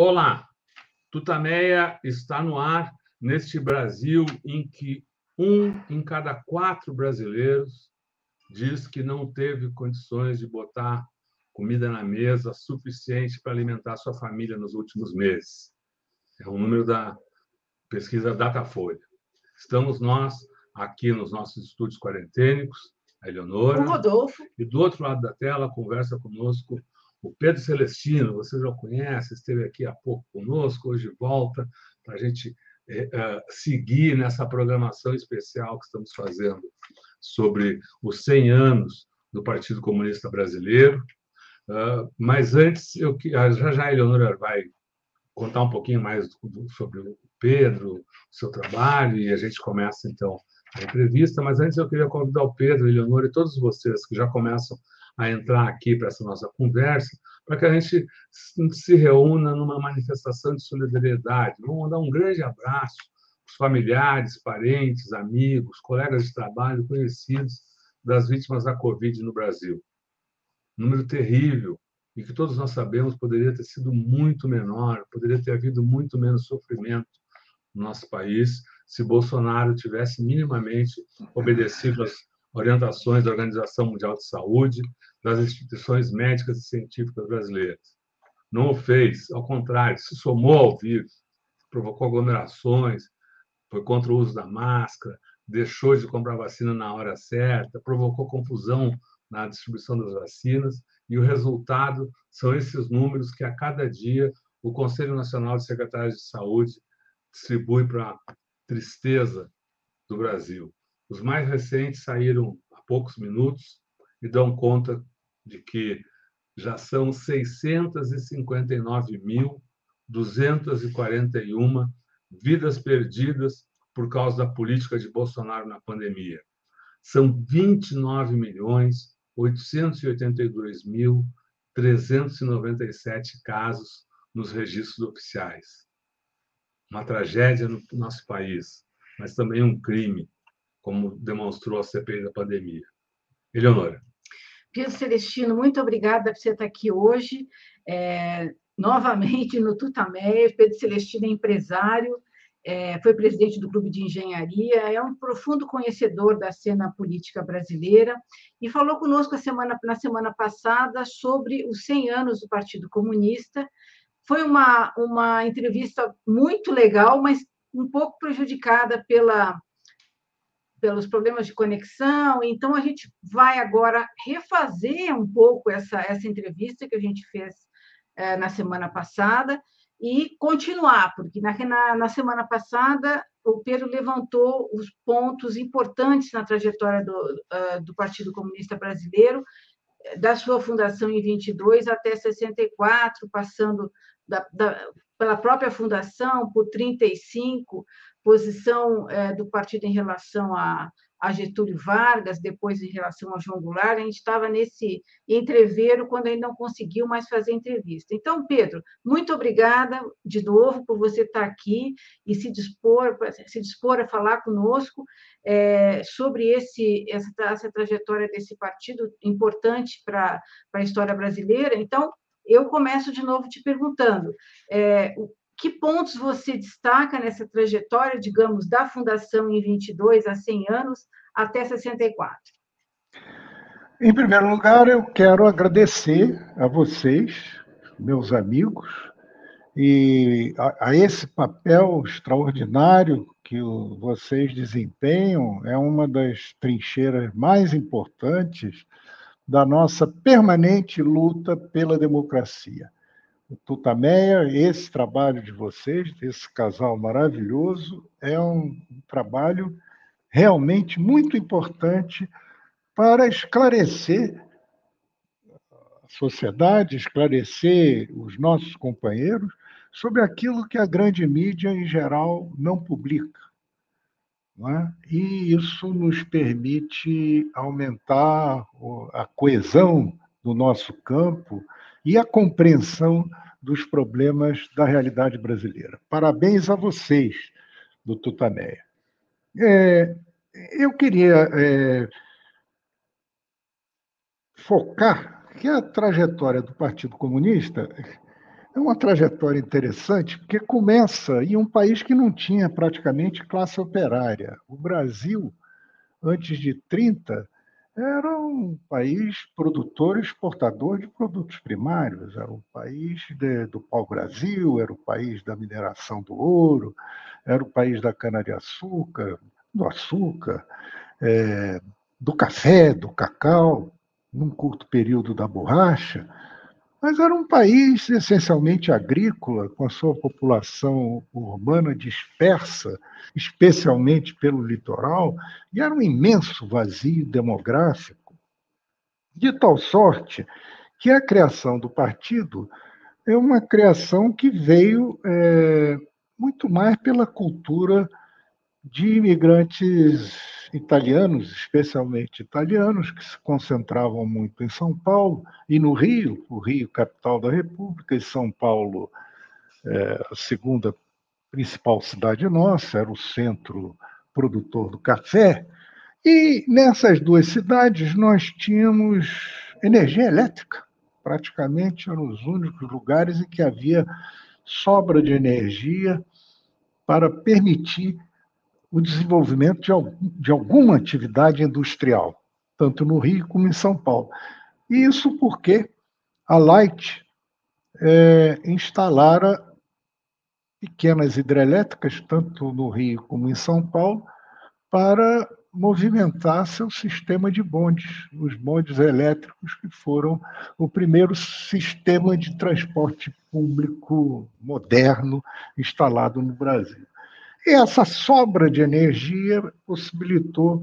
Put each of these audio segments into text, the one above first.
Olá, Tutameia está no ar neste Brasil em que um em cada quatro brasileiros diz que não teve condições de botar comida na mesa suficiente para alimentar sua família nos últimos meses. É o um número da pesquisa Datafolha. Estamos nós aqui nos nossos estúdios quarentênicos, a Eleonora. O Rodolfo. E do outro lado da tela conversa conosco o Pedro Celestino, você já conhece, esteve aqui há pouco conosco, hoje volta para a gente é, é, seguir nessa programação especial que estamos fazendo sobre os 100 anos do Partido Comunista Brasileiro. Uh, mas antes, eu, já já a Eleonora vai contar um pouquinho mais sobre o Pedro, o seu trabalho, e a gente começa, então, a entrevista. Mas antes, eu queria convidar o Pedro, a Eleonora e todos vocês que já começam a entrar aqui para essa nossa conversa, para que a gente se reúna numa manifestação de solidariedade. Vamos mandar um grande abraço aos familiares, parentes, amigos, colegas de trabalho, conhecidos das vítimas da Covid no Brasil. número terrível, e que todos nós sabemos poderia ter sido muito menor, poderia ter havido muito menos sofrimento no nosso país se Bolsonaro tivesse minimamente obedecido às orientações da Organização Mundial de Saúde, das instituições médicas e científicas brasileiras. Não o fez, ao contrário, se somou ao vírus, provocou aglomerações, foi contra o uso da máscara, deixou de comprar vacina na hora certa, provocou confusão na distribuição das vacinas, e o resultado são esses números que a cada dia o Conselho Nacional de Secretários de Saúde distribui para a tristeza do Brasil. Os mais recentes saíram há poucos minutos e dão conta de que já são 659.241 vidas perdidas por causa da política de Bolsonaro na pandemia. São 29 milhões 882.397 casos nos registros oficiais. Uma tragédia no nosso país, mas também um crime como demonstrou a CPI da pandemia. Eleonora. Pedro Celestino, muito obrigada por você estar aqui hoje, é, novamente no Tutameia. Pedro Celestino é empresário, é, foi presidente do Clube de Engenharia, é um profundo conhecedor da cena política brasileira e falou conosco semana, na semana passada sobre os 100 anos do Partido Comunista. Foi uma, uma entrevista muito legal, mas um pouco prejudicada pela pelos problemas de conexão. Então, a gente vai agora refazer um pouco essa, essa entrevista que a gente fez é, na semana passada e continuar, porque na, na, na, semana passada o Pedro levantou os pontos importantes na trajetória do, uh, do Partido Comunista Brasileiro, da sua fundação em 22 até 64, passando da, da, pela própria fundação por 35, posição é, do partido em relação a, a, Getúlio Vargas, depois em relação a João Goulart, a gente estava nesse entreveiro quando ainda não conseguiu mais fazer entrevista. Então, Pedro, muito obrigada de novo por você estar aqui e se dispor, se dispor a falar conosco é, sobre esse, essa, essa trajetória desse partido importante para a história brasileira. Então, eu começo de novo te perguntando é, que pontos você destaca nessa trajetória, digamos, da fundação em 22 a 100 anos até 64? Em primeiro lugar, eu quero agradecer a vocês, meus amigos, e a, a esse papel extraordinário que o, vocês desempenham, é uma das trincheiras mais importantes da nossa permanente luta pela democracia. Tutameia, esse trabalho de vocês, desse casal maravilhoso, é um trabalho realmente muito importante para esclarecer a sociedade, esclarecer os nossos companheiros sobre aquilo que a grande mídia, em geral, não publica. Não é? E isso nos permite aumentar a coesão do nosso campo e a compreensão dos problemas da realidade brasileira. Parabéns a vocês do Tutaneia. É, eu queria é, focar que a trajetória do Partido Comunista é uma trajetória interessante, porque começa em um país que não tinha praticamente classe operária. O Brasil, antes de 30, era um país produtor e exportador de produtos primários, era um país de, do pau-brasil, era o país da mineração do ouro, era o país da cana-de-açúcar, do açúcar, é, do café, do cacau, num curto período da borracha. Mas era um país essencialmente agrícola, com a sua população urbana dispersa, especialmente pelo litoral, e era um imenso vazio demográfico, de tal sorte que a criação do partido é uma criação que veio é, muito mais pela cultura de imigrantes italianos, especialmente italianos, que se concentravam muito em São Paulo e no Rio, o Rio, capital da República, e São Paulo, é, a segunda principal cidade nossa, era o centro produtor do café. E nessas duas cidades nós tínhamos energia elétrica. Praticamente eram os únicos lugares em que havia sobra de energia para permitir o desenvolvimento de, de alguma atividade industrial, tanto no Rio como em São Paulo. E isso porque a Light é, instalara pequenas hidrelétricas, tanto no Rio como em São Paulo, para movimentar seu sistema de bondes, os bondes elétricos, que foram o primeiro sistema de transporte público moderno instalado no Brasil. Essa sobra de energia possibilitou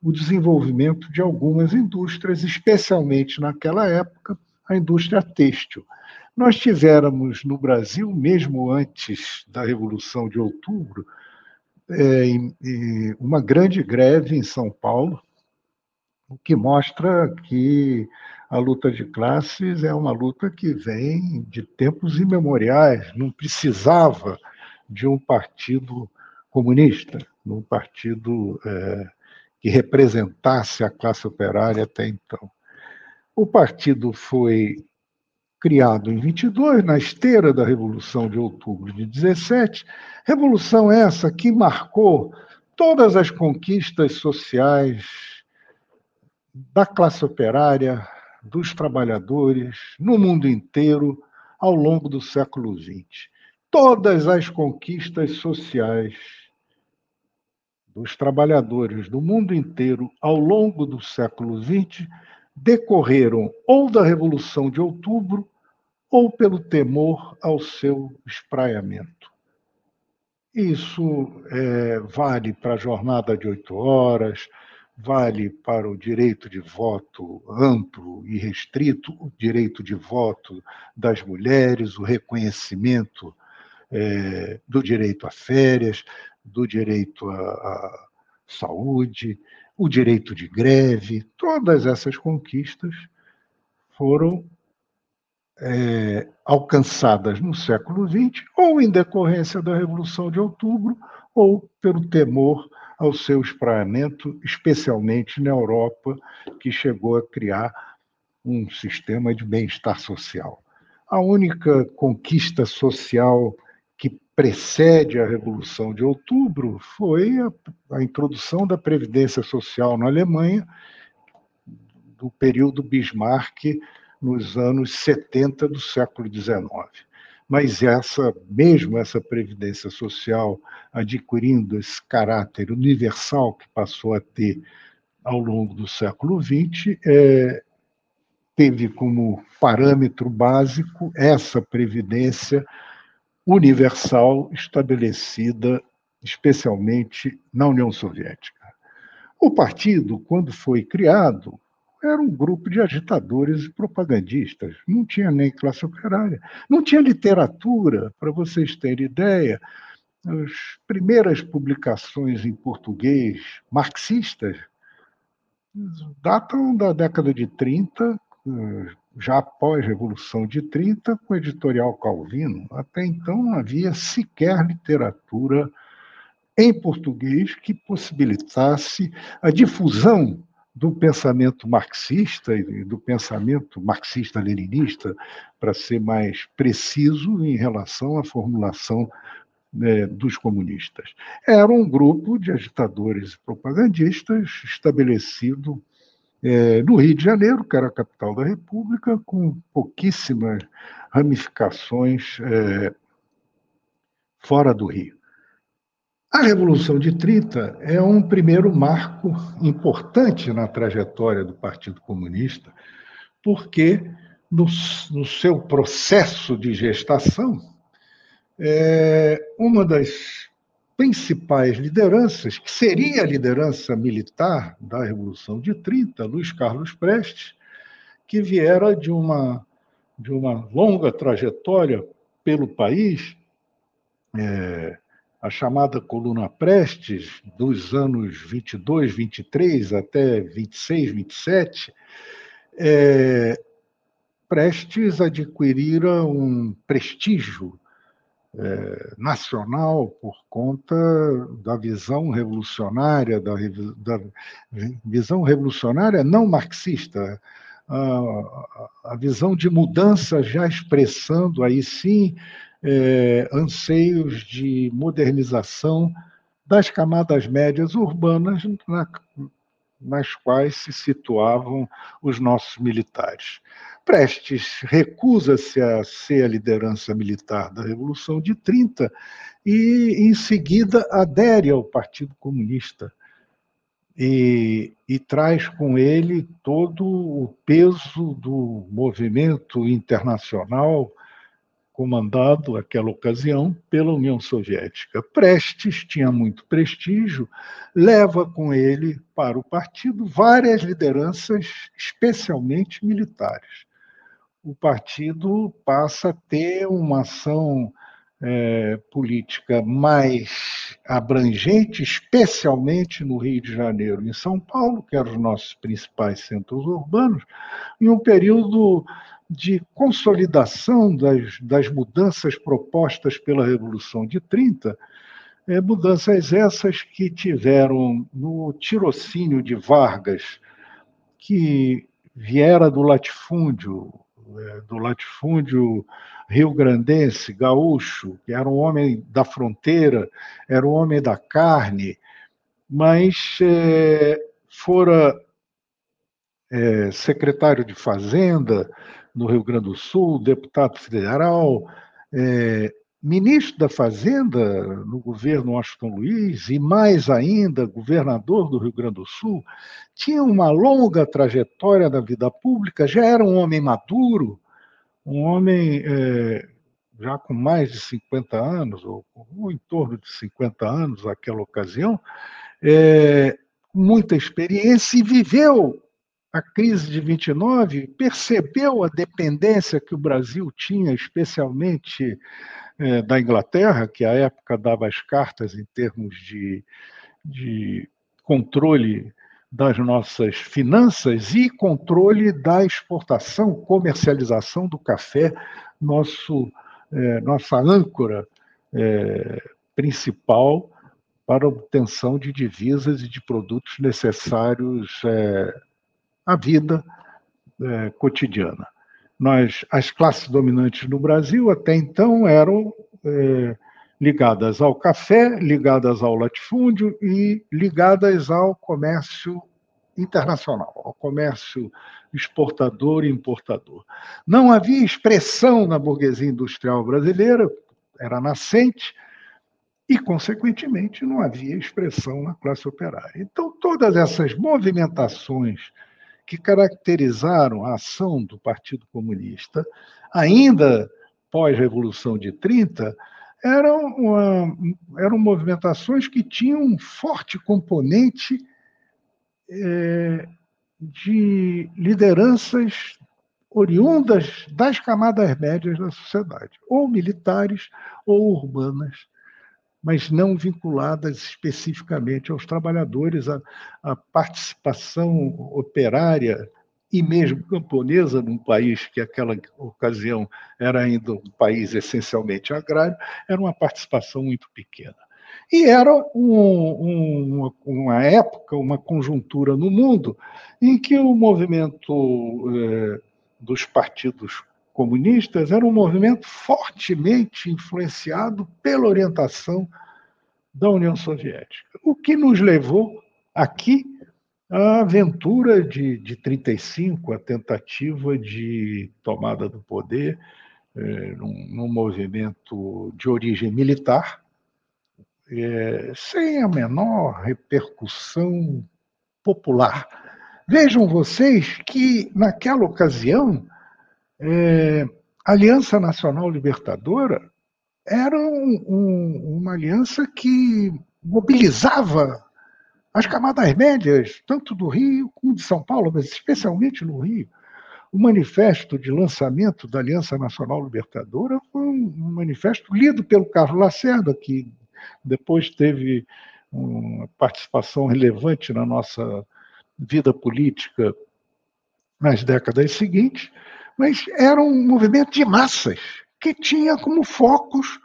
o desenvolvimento de algumas indústrias, especialmente naquela época, a indústria têxtil. Nós tivéramos no Brasil, mesmo antes da Revolução de Outubro, é, uma grande greve em São Paulo, o que mostra que a luta de classes é uma luta que vem de tempos imemoriais, não precisava de um partido comunista, num partido é, que representasse a classe operária até então. O partido foi criado em 22, na esteira da Revolução de Outubro de 17, revolução essa que marcou todas as conquistas sociais da classe operária, dos trabalhadores, no mundo inteiro, ao longo do século XX. Todas as conquistas sociais dos trabalhadores do mundo inteiro ao longo do século XX decorreram ou da Revolução de Outubro ou pelo temor ao seu espraiamento. Isso é, vale para a jornada de oito horas, vale para o direito de voto amplo e restrito, o direito de voto das mulheres, o reconhecimento é, do direito a férias, do direito à, saúde, o direito de greve, todas essas conquistas foram é, alcançadas no século XX, ou em decorrência da Revolução de Outubro, ou pelo temor ao seu espraiamento, especialmente na Europa, que chegou a criar um sistema de bem-estar social. A única conquista social precede a Revolução de Outubro foi a, a introdução da Previdência Social na Alemanha, do período Bismarck, nos anos 70 do século XIX. Mas essa, mesmo essa previdência social adquirindo esse caráter universal que passou a ter ao longo do século XX, é, teve como parâmetro básico essa previdência universal estabelecida especialmente na União Soviética. O partido, quando foi criado, era um grupo de agitadores e propagandistas. Não tinha nem classe operária, não tinha literatura, para vocês terem ideia. As primeiras publicações em português marxistas datam da década de 30, já após a Revolução de 30, com o editorial Calvino. Até então não havia sequer literatura em português que possibilitasse a difusão do pensamento marxista e do pensamento marxista-leninista, para ser mais preciso em relação à formulação né, dos comunistas. Era um grupo de agitadores e propagandistas estabelecido é, no Rio de Janeiro, que era a capital da República, com pouquíssimas ramificações é, fora do Rio. A Revolução de 30 é um primeiro marco importante na trajetória do Partido Comunista, porque no, no seu processo de gestação, é, uma das principais lideranças, que seria a liderança militar da Revolução de 30, Luiz Carlos Prestes, que viera de uma, de uma longa trajetória pelo país, é, a chamada coluna Prestes, dos anos 22, 23 até 26, 27, é, Prestes adquirira um prestígio é, nacional por conta da visão revolucionária, da, da visão revolucionária não marxista, a, a, visão de mudança já expressando aí sim é, anseios de modernização das camadas médias urbanas na, nas quais se situavam os nossos militares. Prestes recusa-se a ser a liderança militar da Revolução de 30 e, em seguida, adere ao Partido Comunista. E, e, traz com ele todo o peso do movimento internacional comandado, naquela ocasião, pela União Soviética. Prestes tinha muito prestígio, leva com ele para o partido várias lideranças, especialmente militares. O partido passa a ter uma ação é, política mais abrangente, especialmente no Rio de Janeiro e em São Paulo, que eram os nossos principais centros urbanos, em um período de consolidação das, das mudanças propostas pela Revolução de 30, é, mudanças essas que tiveram no tirocínio de Vargas, que viera do latifúndio, é, do latifúndio rio-grandense, gaúcho, que era um homem da fronteira, era um homem da carne, mas é, fora é, secretário de Fazenda, no Rio Grande do Sul, deputado federal, é, ministro da Fazenda no governo Washington Luiz e, mais ainda, governador do Rio Grande do Sul, tinha uma longa trajetória na vida pública, já era um homem maduro, um homem é, já com mais de 50 anos, ou, ou, em torno de 50 anos naquela ocasião, é, muita experiência e viveu a crise de 29 percebeu a dependência que o Brasil tinha, especialmente é, da Inglaterra, que à época dava as cartas em termos de, de controle das nossas finanças e controle da exportação, comercialização do café, nosso, é, nossa âncora é, principal para obtenção de divisas e de produtos necessários a vida é, cotidiana. Nós, as classes dominantes no Brasil até então eram é, ligadas ao café, ligadas ao latifúndio e ligadas ao comércio internacional, ao comércio exportador e importador. Não havia expressão na burguesia industrial brasileira, era nascente, e, consequentemente, não havia expressão na classe operária. Então, todas essas movimentações que caracterizaram a ação do Partido Comunista, ainda pós-Revolução de 30, eram, uma, eram movimentações que tinham um forte componente é, de lideranças oriundas das camadas médias da sociedade, ou militares ou urbanas, mas não vinculadas especificamente aos trabalhadores, a, a participação operária e mesmo camponesa num país que naquela ocasião era ainda um país essencialmente agrário, era uma participação muito pequena. E era um, um, uma época, uma conjuntura no mundo em que o movimento eh, dos partidos comunistas era um movimento fortemente influenciado pela orientação da União Soviética, o que nos levou aqui à aventura de, de 35, a tentativa de tomada do poder eh, num, num movimento de origem militar, é, sem a menor repercussão popular. Vejam vocês que, naquela ocasião, é, a Aliança Nacional Libertadora era um, um, uma aliança que mobilizava as camadas médias, tanto do Rio como de São Paulo, mas especialmente no Rio. O manifesto de lançamento da Aliança Nacional Libertadora foi um manifesto lido pelo Carlos Lacerda, que depois teve uma participação relevante na nossa vida política nas décadas seguintes, mas era um movimento de massas que tinha como focos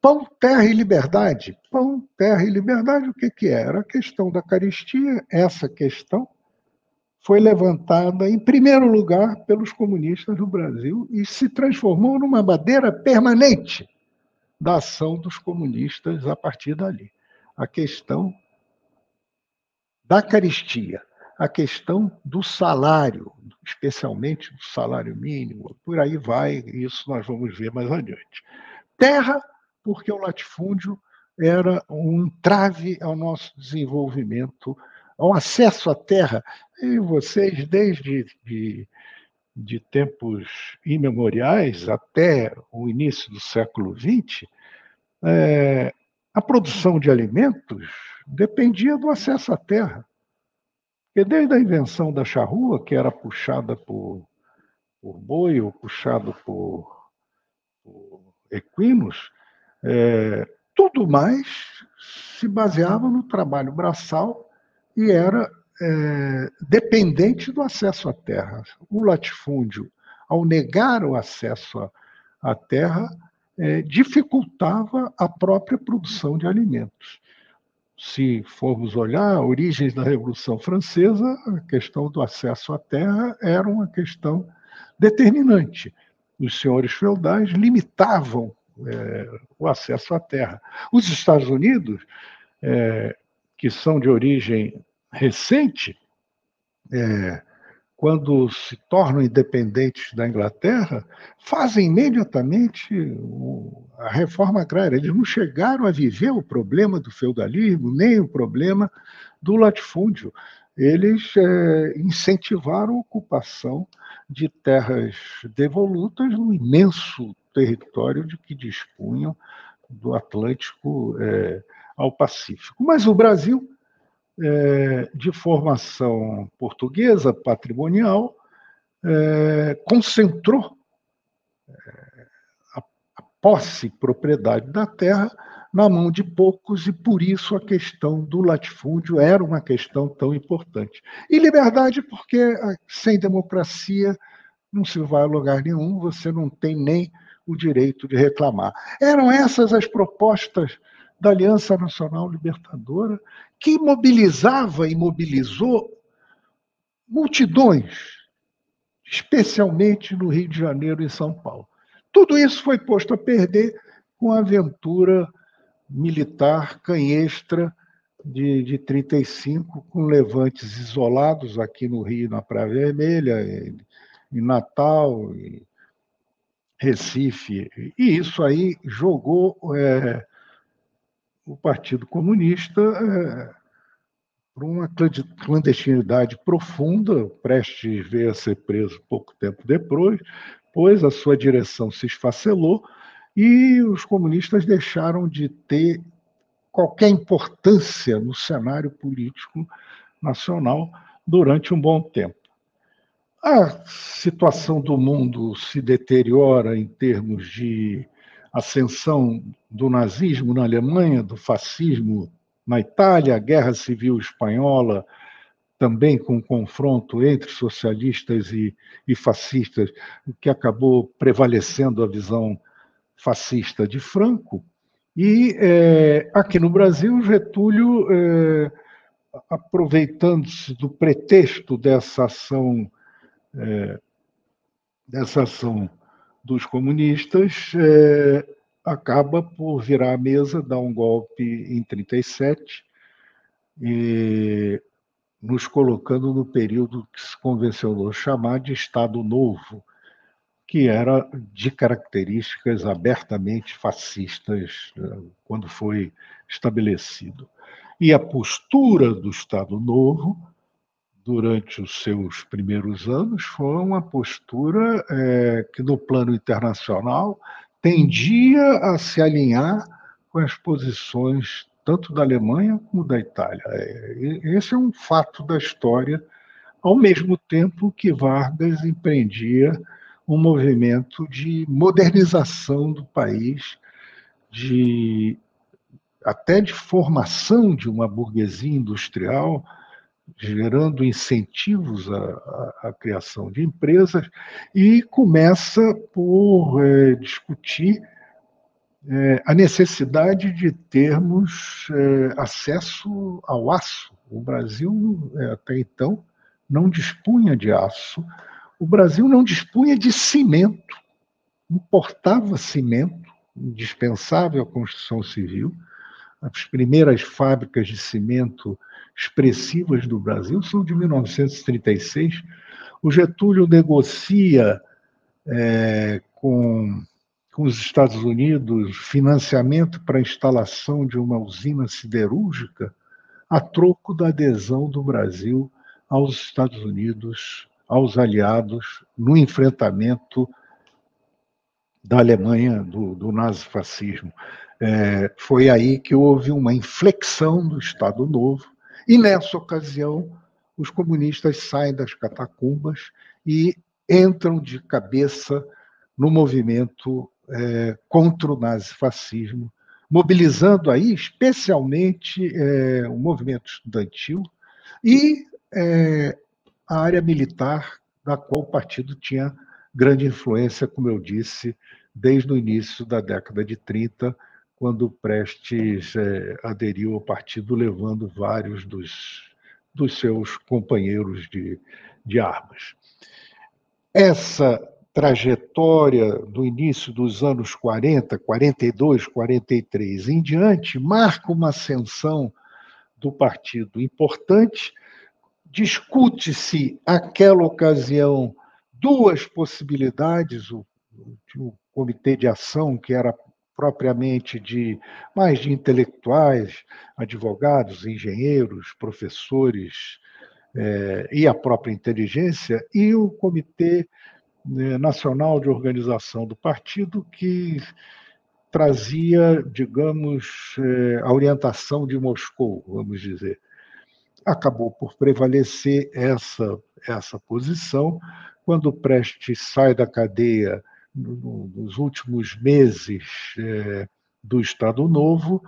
pão, terra e liberdade. Pão, terra e liberdade, o que, que era? A questão da caristia, essa questão foi levantada em primeiro lugar pelos comunistas do Brasil e se transformou numa bandeira permanente da ação dos comunistas a partir dali. A questão da caristia, a questão do salário, especialmente do salário mínimo, por aí vai, isso nós vamos ver mais adiante. Terra, porque o latifúndio era um entrave ao nosso desenvolvimento, ao acesso à terra. E vocês, desde de, de tempos imemoriais até o início do século XX, é, a produção de alimentos dependia do acesso à terra. Porque desde a invenção da charrua, que era puxada por, por boi ou puxado por, por equinos, é, tudo mais se baseava no trabalho braçal e era é, dependente do acesso à terra. O latifúndio, ao negar o acesso à, terra, é, dificultava a própria produção de alimentos. Se formos olhar origens da Revolução Francesa, a questão do acesso à terra era uma questão determinante. Os senhores feudais limitavam é, o acesso à terra. Os Estados Unidos, é, que são de origem recente, é, quando se tornam independentes da Inglaterra, fazem imediatamente a reforma agrária. Eles não chegaram a viver o problema do feudalismo, nem o problema do latifúndio. Eles é, incentivaram a ocupação de terras devolutas no imenso território de que dispunham do Atlântico é, ao Pacífico. Mas o Brasil é, de formação portuguesa, patrimonial, é, concentrou é, a, a posse, propriedade da terra na mão de poucos e por isso a questão do latifúndio era uma questão tão importante. E liberdade porque ah, sem democracia não se vai a lugar nenhum, você não tem nem o direito de reclamar. Eram essas as propostas da Aliança Nacional Libertadora, que mobilizava e mobilizou multidões, especialmente no Rio de Janeiro e São Paulo. Tudo isso foi posto a perder com a aventura militar canhestra de, de 35, com levantes isolados aqui no Rio, na Praia Vermelha, em, em Natal, em Recife. E isso aí jogou é, o Partido Comunista é, por uma clandestinidade profunda. Prestes veio a ser preso pouco tempo depois, pois a sua direção se esfacelou e os comunistas deixaram de ter qualquer importância no cenário político nacional durante um bom tempo. A situação do mundo se deteriora em termos de ascensão do nazismo na Alemanha, do fascismo na Itália, a Guerra Civil Espanhola, também com um confronto entre socialistas e, e fascistas, que acabou prevalecendo a visão fascista de Franco, E é, aqui no Brasil, Getúlio, é, aproveitando-se do pretexto dessa ação, é, dessa ação dos comunistas, é, acaba por virar a mesa, dar um golpe em 37, e nos colocando no período que se convencionou chamar de Estado Novo, que era de características abertamente fascistas eh, quando foi estabelecido. E a postura do Estado Novo, durante os seus primeiros anos, foi uma postura é, que, no plano internacional, tendia a se alinhar com as posições tanto da Alemanha como da Itália. É, esse é um fato da história, ao mesmo tempo que Vargas empreendia um movimento de modernização do país, de até de formação de uma burguesia industrial, gerando incentivos à, à, à criação de empresas, e começa por é, discutir é, a necessidade de termos é, acesso ao aço. O Brasil, até então, não dispunha de aço, o Brasil não dispunha de cimento, importava cimento, indispensável à construção civil. As primeiras fábricas de cimento expressivas do Brasil são de 1936. O Getúlio negocia é, com com os Estados Unidos financiamento para a instalação de uma usina siderúrgica a troco da adesão do Brasil aos Estados Unidos, aos aliados, no enfrentamento da Alemanha, do, do nazifascismo. É, foi aí que houve uma inflexão do Estado Novo, e nessa ocasião os comunistas saem das catacumbas e entram de cabeça no movimento é, contra o nazifascismo, mobilizando aí especialmente é, o movimento estudantil e é, a área militar, da qual o partido tinha grande influência, como eu disse, desde o início da década de 30, quando Prestes é, aderiu ao partido, levando vários dos, dos seus companheiros de, de armas. Essa trajetória do início dos anos 40, 42, 43 em diante, marca uma ascensão do partido importante. Discute-se, aquela ocasião, duas possibilidades: o, o comitê de ação, que era propriamente de mais de intelectuais, advogados, engenheiros, professores eh, e a própria inteligência, e o comitê né, nacional de organização do partido que trazia, digamos, é, a orientação de Moscou, vamos dizer. Acabou por prevalecer essa, essa posição. Quando Prestes sai da cadeia nos últimos meses é, do Estado Novo,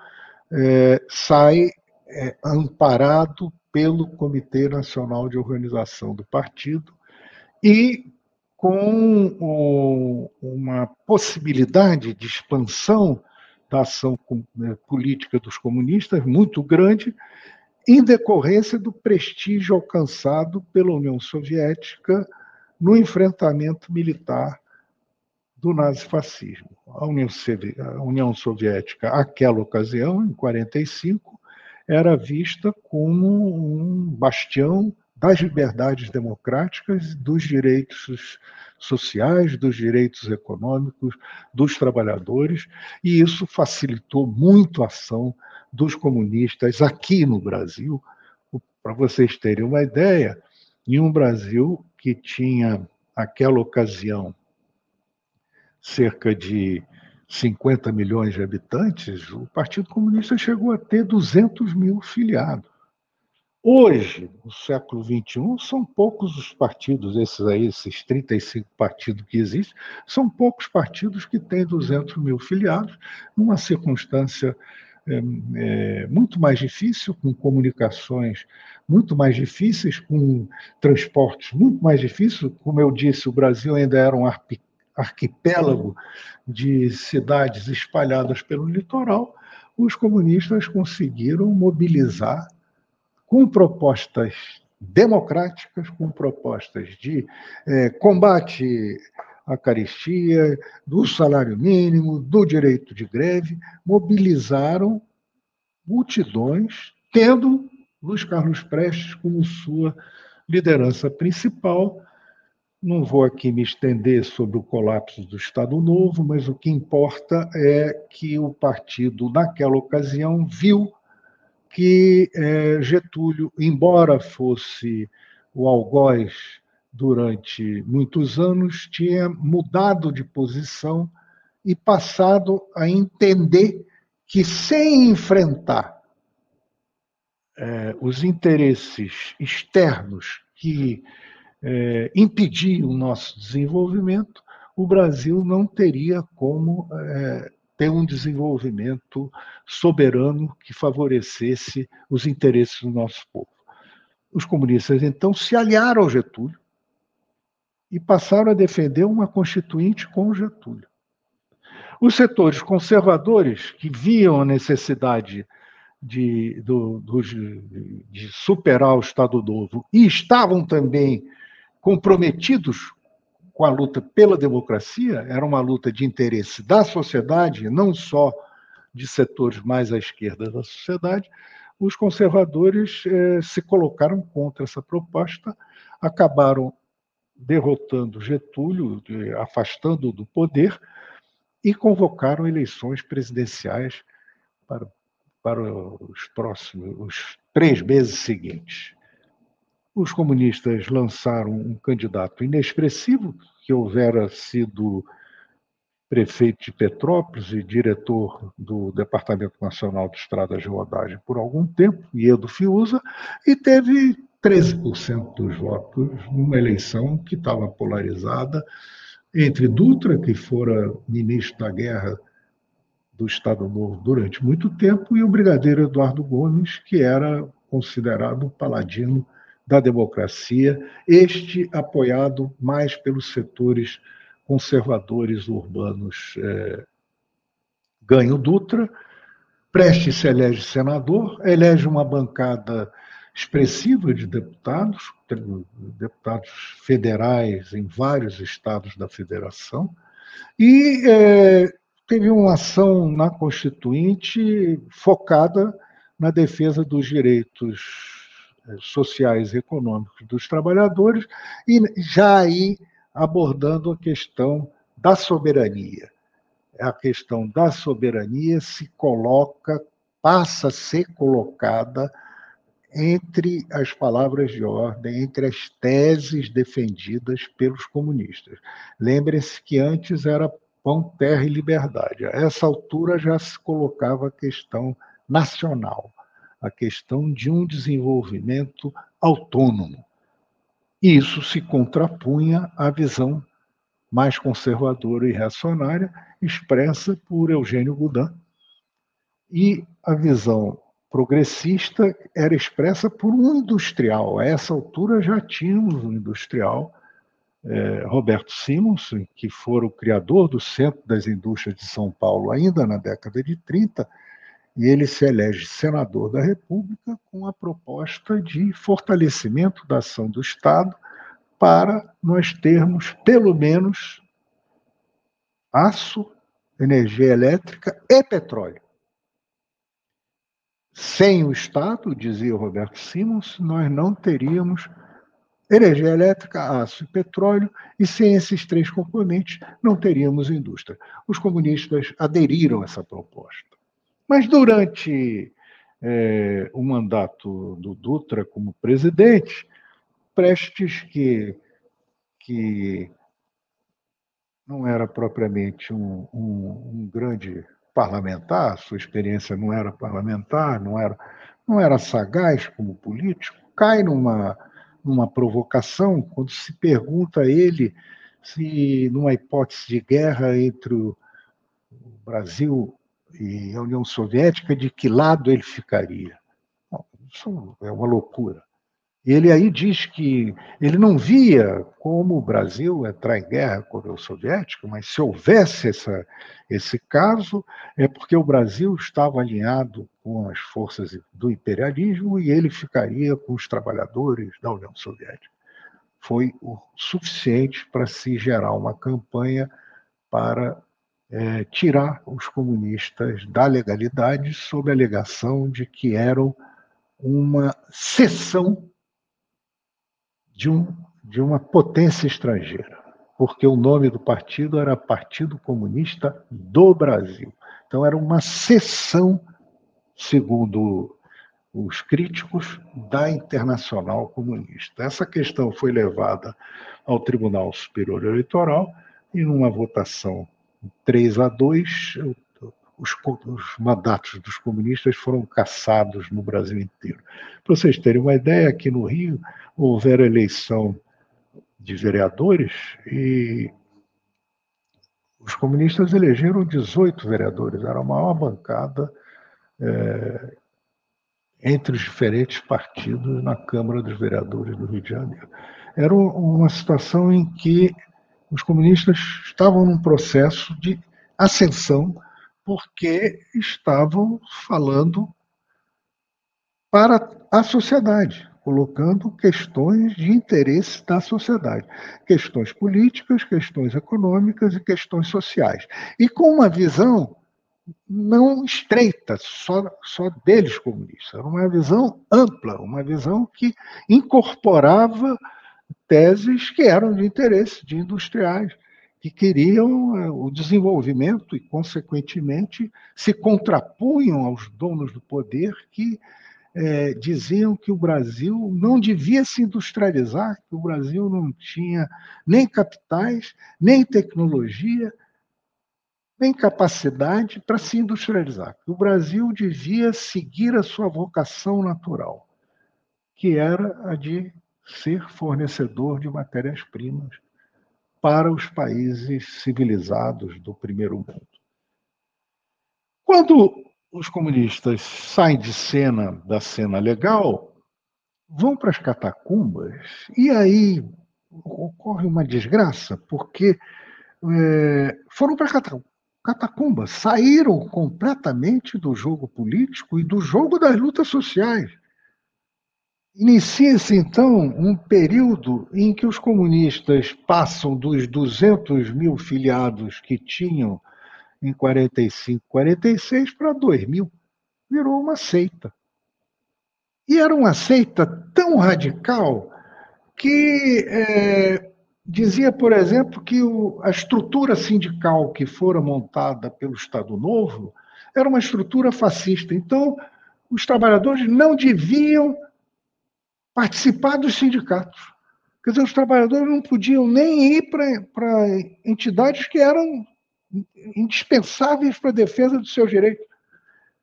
é, sai amparado pelo Comitê Nacional de Organização do Partido e com uma possibilidade de expansão da ação né, política dos comunistas muito grande, em decorrência do prestígio alcançado pela União Soviética no enfrentamento militar do nazifascismo. A União, a União Soviética, àquela ocasião, em 1945, era vista como um bastião das liberdades democráticas, dos direitos sociais, dos direitos econômicos dos trabalhadores, e isso facilitou muito a ação dos comunistas aqui no Brasil. Para vocês terem uma ideia, em um Brasil que tinha, naquela ocasião, cerca de 50 milhões de habitantes, o Partido Comunista chegou a ter 200 mil filiados. Hoje, no século XXI, são poucos os partidos, esses aí, esses 35 partidos que existem, são poucos partidos que têm 200 mil filiados, numa circunstância é, é, muito mais difícil, com comunicações muito mais difíceis, com transportes muito mais difíceis. Como eu disse, o Brasil ainda era um arquipélago de cidades espalhadas pelo litoral, os comunistas conseguiram mobilizar com propostas democráticas, com propostas de é, combate à caristia, do salário mínimo, do direito de greve, mobilizaram multidões, tendo Luiz Carlos Prestes como sua liderança principal. Não vou aqui me estender sobre o colapso do Estado Novo, mas o que importa é que o partido, naquela ocasião, viu que é, Getúlio, embora fosse o algoz durante muitos anos, tinha mudado de posição e passado a entender que, sem enfrentar é, os interesses externos que é, impediam o nosso desenvolvimento, o Brasil não teria como é, ter um desenvolvimento soberano que favorecesse os interesses do nosso povo. Os comunistas, então, se aliaram ao Getúlio e passaram a defender uma constituinte com o Getúlio. Os setores conservadores, que viam a necessidade de, do, do, de superar o Estado Novo e estavam também comprometidos com a luta pela democracia, era uma luta de interesse da sociedade, não só de setores mais à esquerda da sociedade, os conservadores eh, se colocaram contra essa proposta, acabaram derrotando Getúlio, afastando do poder, e convocaram eleições presidenciais para, para os próximos, os três meses seguintes os comunistas lançaram um candidato inexpressivo, que houvera sido prefeito de Petrópolis e diretor do Departamento Nacional de Estradas de Rodagem por algum tempo, Iedo Fiuza, e teve 13% dos votos numa eleição que estava polarizada entre Dutra, que fora ministro da Guerra do Estado Novo durante muito tempo, e o brigadeiro Eduardo Gomes, que era considerado paladino da democracia, este apoiado mais pelos setores conservadores urbanos. É, ganha o Dutra, Prestes se elege senador, elege uma bancada expressiva de deputados, deputados federais em vários estados da federação, e é, teve uma ação na Constituinte focada na defesa dos direitos sociais e econômicos dos trabalhadores, e já aí abordando a questão da soberania. A questão da soberania se coloca, passa a ser colocada entre as palavras de ordem, entre as teses defendidas pelos comunistas. Lembrem-se que antes era pão, terra e liberdade. A essa altura já se colocava a questão nacional a questão de um desenvolvimento autônomo. Isso se contrapunha à visão mais conservadora e reacionária expressa por Eugênio Goudin. E a visão progressista era expressa por um industrial. A essa altura já tínhamos um industrial, é, Roberto Simons, que foi o criador do Centro das Indústrias de São Paulo ainda na década de 30, e ele se elege senador da República com a proposta de fortalecimento da ação do Estado para nós termos, pelo menos, aço, energia elétrica e petróleo. Sem o Estado, dizia Roberto Simons, nós não teríamos energia elétrica, aço e petróleo, e sem esses três componentes não teríamos indústria. Os comunistas aderiram a essa proposta. Mas durante é, o mandato do Dutra como presidente, Prestes, que, que não era propriamente um, um, um grande parlamentar, sua experiência não era parlamentar, não era, não era sagaz como político, cai numa, numa provocação quando se pergunta a ele se, numa hipótese de guerra entre o Brasil e a União Soviética, de que lado ele ficaria. isso é uma loucura. Ele aí diz que ele não via como o Brasil entrar em guerra com a União Soviética, mas se houvesse essa, esse caso, é porque o Brasil estava alinhado com as forças do imperialismo e ele ficaria com os trabalhadores da União Soviética. Foi o suficiente para se gerar uma campanha para é, tirar os comunistas da legalidade sob a alegação de que eram uma seção de, um, de uma potência estrangeira, porque o nome do partido era Partido Comunista do Brasil. Então, era uma seção, segundo os críticos, da Internacional Comunista. Essa questão foi levada ao Tribunal Superior Eleitoral e, numa votação 3 a 2, os, os, mandatos dos comunistas foram cassados no Brasil inteiro. Para vocês terem uma ideia, aqui no Rio houveram eleição de vereadores e os comunistas elegeram 18 vereadores, era a maior bancada é, entre os diferentes partidos na Câmara dos Vereadores do Rio de Janeiro. Era uma situação em que os comunistas estavam num processo de ascensão porque estavam falando para a sociedade, colocando questões de interesse da sociedade, questões políticas, questões econômicas e questões sociais. E com uma visão não estreita, só, só deles comunistas, era uma visão ampla, uma visão que incorporava teses que eram de interesse de industriais, que queriam eh, o desenvolvimento e, consequentemente, se contrapunham aos donos do poder que é, diziam que o Brasil não devia se industrializar, que o Brasil não tinha nem capitais, nem tecnologia, nem capacidade para se industrializar, que o Brasil devia seguir a sua vocação natural, que era a de ser fornecedor de matérias-primas para os países civilizados do primeiro mundo. Quando os comunistas saem de cena, da cena legal, vão para as catacumbas, e aí ocorre uma desgraça, porque é, foram para as catacumbas, saíram completamente do jogo político e do jogo das lutas sociais. Inicia-se, então, um período em que os comunistas passam dos 200 mil filiados que tinham em 45, 46 para 2 mil. Virou uma seita. E era uma seita tão radical que é, dizia, por exemplo, que o, a estrutura sindical que fora montada pelo Estado Novo era uma estrutura fascista. Então, os trabalhadores não deviam participar dos sindicatos. Quer dizer, os trabalhadores não podiam nem ir para entidades que eram indispensáveis para a defesa dos seus direitos.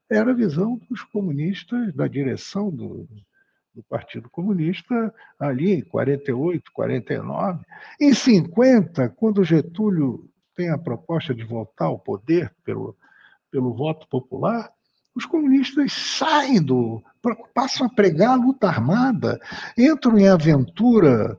Era a visão dos comunistas, da direção do, do Partido Comunista, ali em 48, 49. Em 50, quando Getúlio tem a proposta de voltar ao poder pelo, pelo voto popular, os comunistas saem do. passam a pregar a luta armada, entram em aventura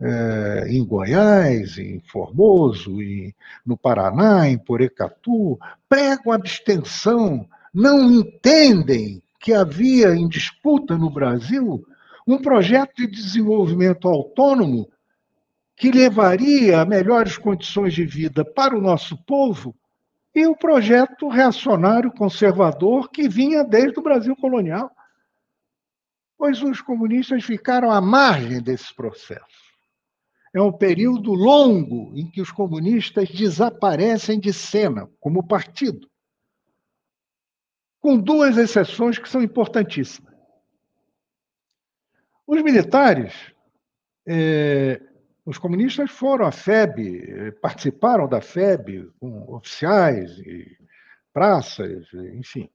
é, em Goiás, em Formoso, em, no Paraná, em Porecatu, pregam abstenção, não entendem que havia em disputa no Brasil um projeto de desenvolvimento autônomo que levaria a melhores condições de vida para o nosso povo e o projeto reacionário conservador que vinha desde o Brasil colonial. Pois os comunistas ficaram à margem desse processo. É um período longo em que os comunistas desaparecem de cena como partido, com duas exceções que são importantíssimas. Os militares é, os comunistas foram à FEB, participaram da FEB com oficiais e praças, enfim.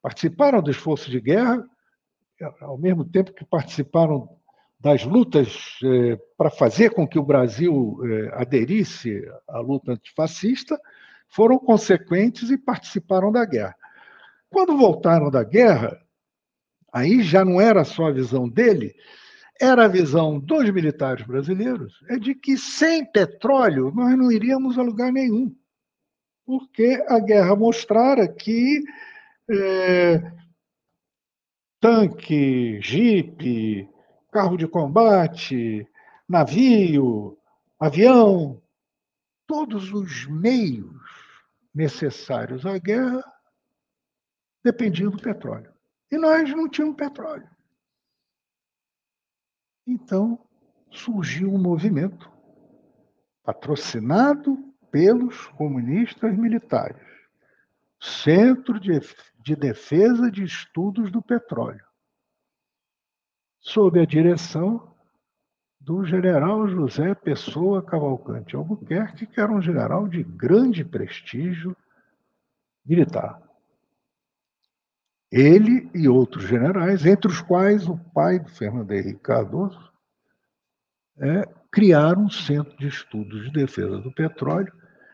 Participaram do esforço de guerra, ao mesmo tempo que participaram das lutas eh, para fazer com que o Brasil eh, aderisse à luta antifascista, foram consequentes e participaram da guerra. Quando voltaram da guerra, aí já não era só a visão dele, era a visão dos militares brasileiros, é de que sem petróleo nós não iríamos a lugar nenhum. Porque a guerra mostrara que é, tanque, jipe, carro de combate, navio, avião, todos os meios necessários à guerra dependiam do petróleo. E nós não tínhamos petróleo. Então surgiu um movimento patrocinado pelos comunistas militares Centro de, de Defesa de Estudos do Petróleo, sob a direção do general José Pessoa Cavalcante Albuquerque, que era um general de grande prestígio militar. Ele e outros generais, entre os quais o pai do Fernando Henrique Cardoso, é, criaram um centro de estudos de defesa do petróleo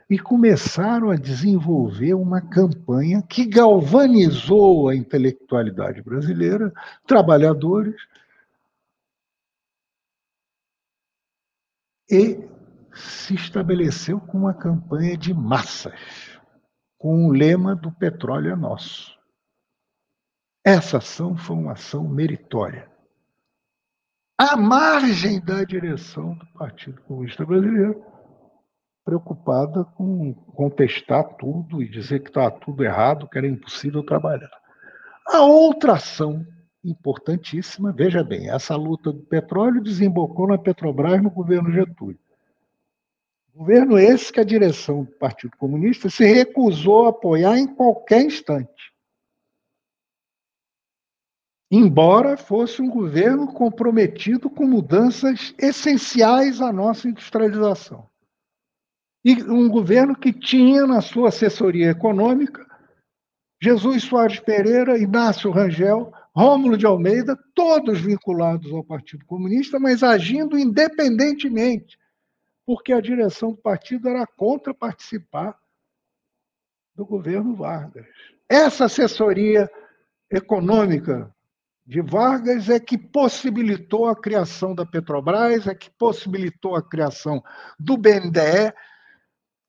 e começaram a desenvolver uma campanha que galvanizou a intelectualidade brasileira, trabalhadores, e se estabeleceu com uma campanha de massas, com o lema do petróleo é nosso. Essa ação foi uma ação meritória. À margem da direção do Partido Comunista Brasileiro, preocupada com contestar tudo e dizer que estava tudo errado, que era impossível trabalhar. A outra ação importantíssima, veja bem, essa luta do petróleo desembocou na Petrobras no governo Getúlio. Governo esse que a direção do Partido Comunista se recusou a apoiar em qualquer instante embora fosse um governo comprometido com mudanças essenciais à nossa industrialização. E um governo que tinha na sua assessoria econômica Jesus Soares Pereira, Inácio Rangel, Rômulo de Almeida, todos vinculados ao Partido Comunista, mas agindo independentemente, porque a direção do partido era contra participar do governo Vargas. Essa assessoria econômica de Vargas é que possibilitou a criação da Petrobras, é que possibilitou a criação do BNDE,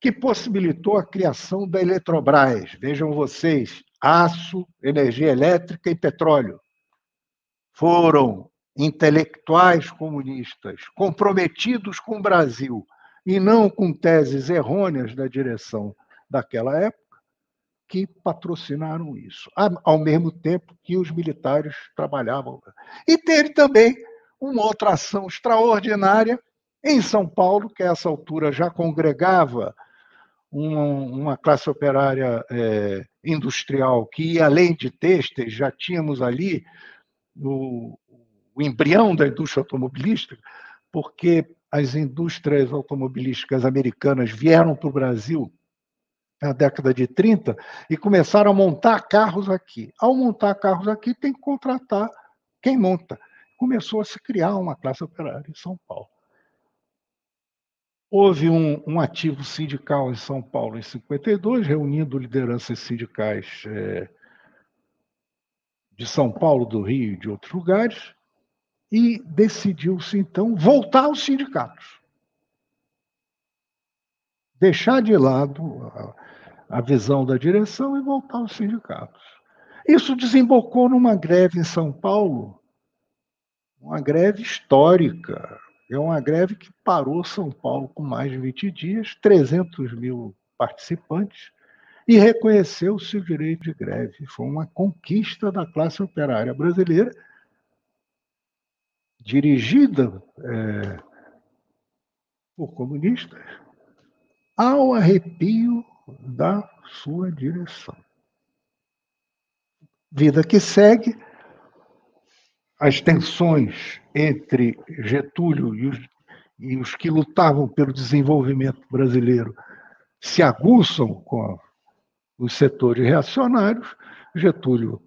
que possibilitou a criação da Eletrobras. Vejam vocês, aço, energia elétrica e petróleo. Foram intelectuais comunistas comprometidos com o Brasil e não com teses errôneas da direção daquela época que patrocinaram isso, ao mesmo tempo que os militares trabalhavam. E teve também uma outra ação extraordinária em São Paulo, que a essa altura já congregava uma, uma classe operária é, industrial que além de têxteis, já tínhamos ali o, o embrião da indústria automobilística, porque as indústrias automobilísticas americanas vieram para o Brasil na década de 30 e começaram a montar carros aqui. Ao montar carros aqui, tem que contratar quem monta. Começou a se criar uma classe operária em São Paulo. Houve um, um ativo sindical em São Paulo em 52, reunindo lideranças sindicais é, de São Paulo, do Rio e de outros lugares, e decidiu-se então voltar aos sindicatos deixar de lado a, visão da direção e voltar aos sindicatos. Isso desembocou numa greve em São Paulo, uma greve histórica. É uma greve que parou São Paulo com mais de 20 dias, 300 mil participantes, e reconheceu o seu direito de greve. Foi uma conquista da classe operária brasileira, dirigida é, por comunistas, ao arrepio da sua direção. Vida que segue, as tensões entre Getúlio e os, e os que lutavam pelo desenvolvimento brasileiro se aguçam com os setores reacionários. Getúlio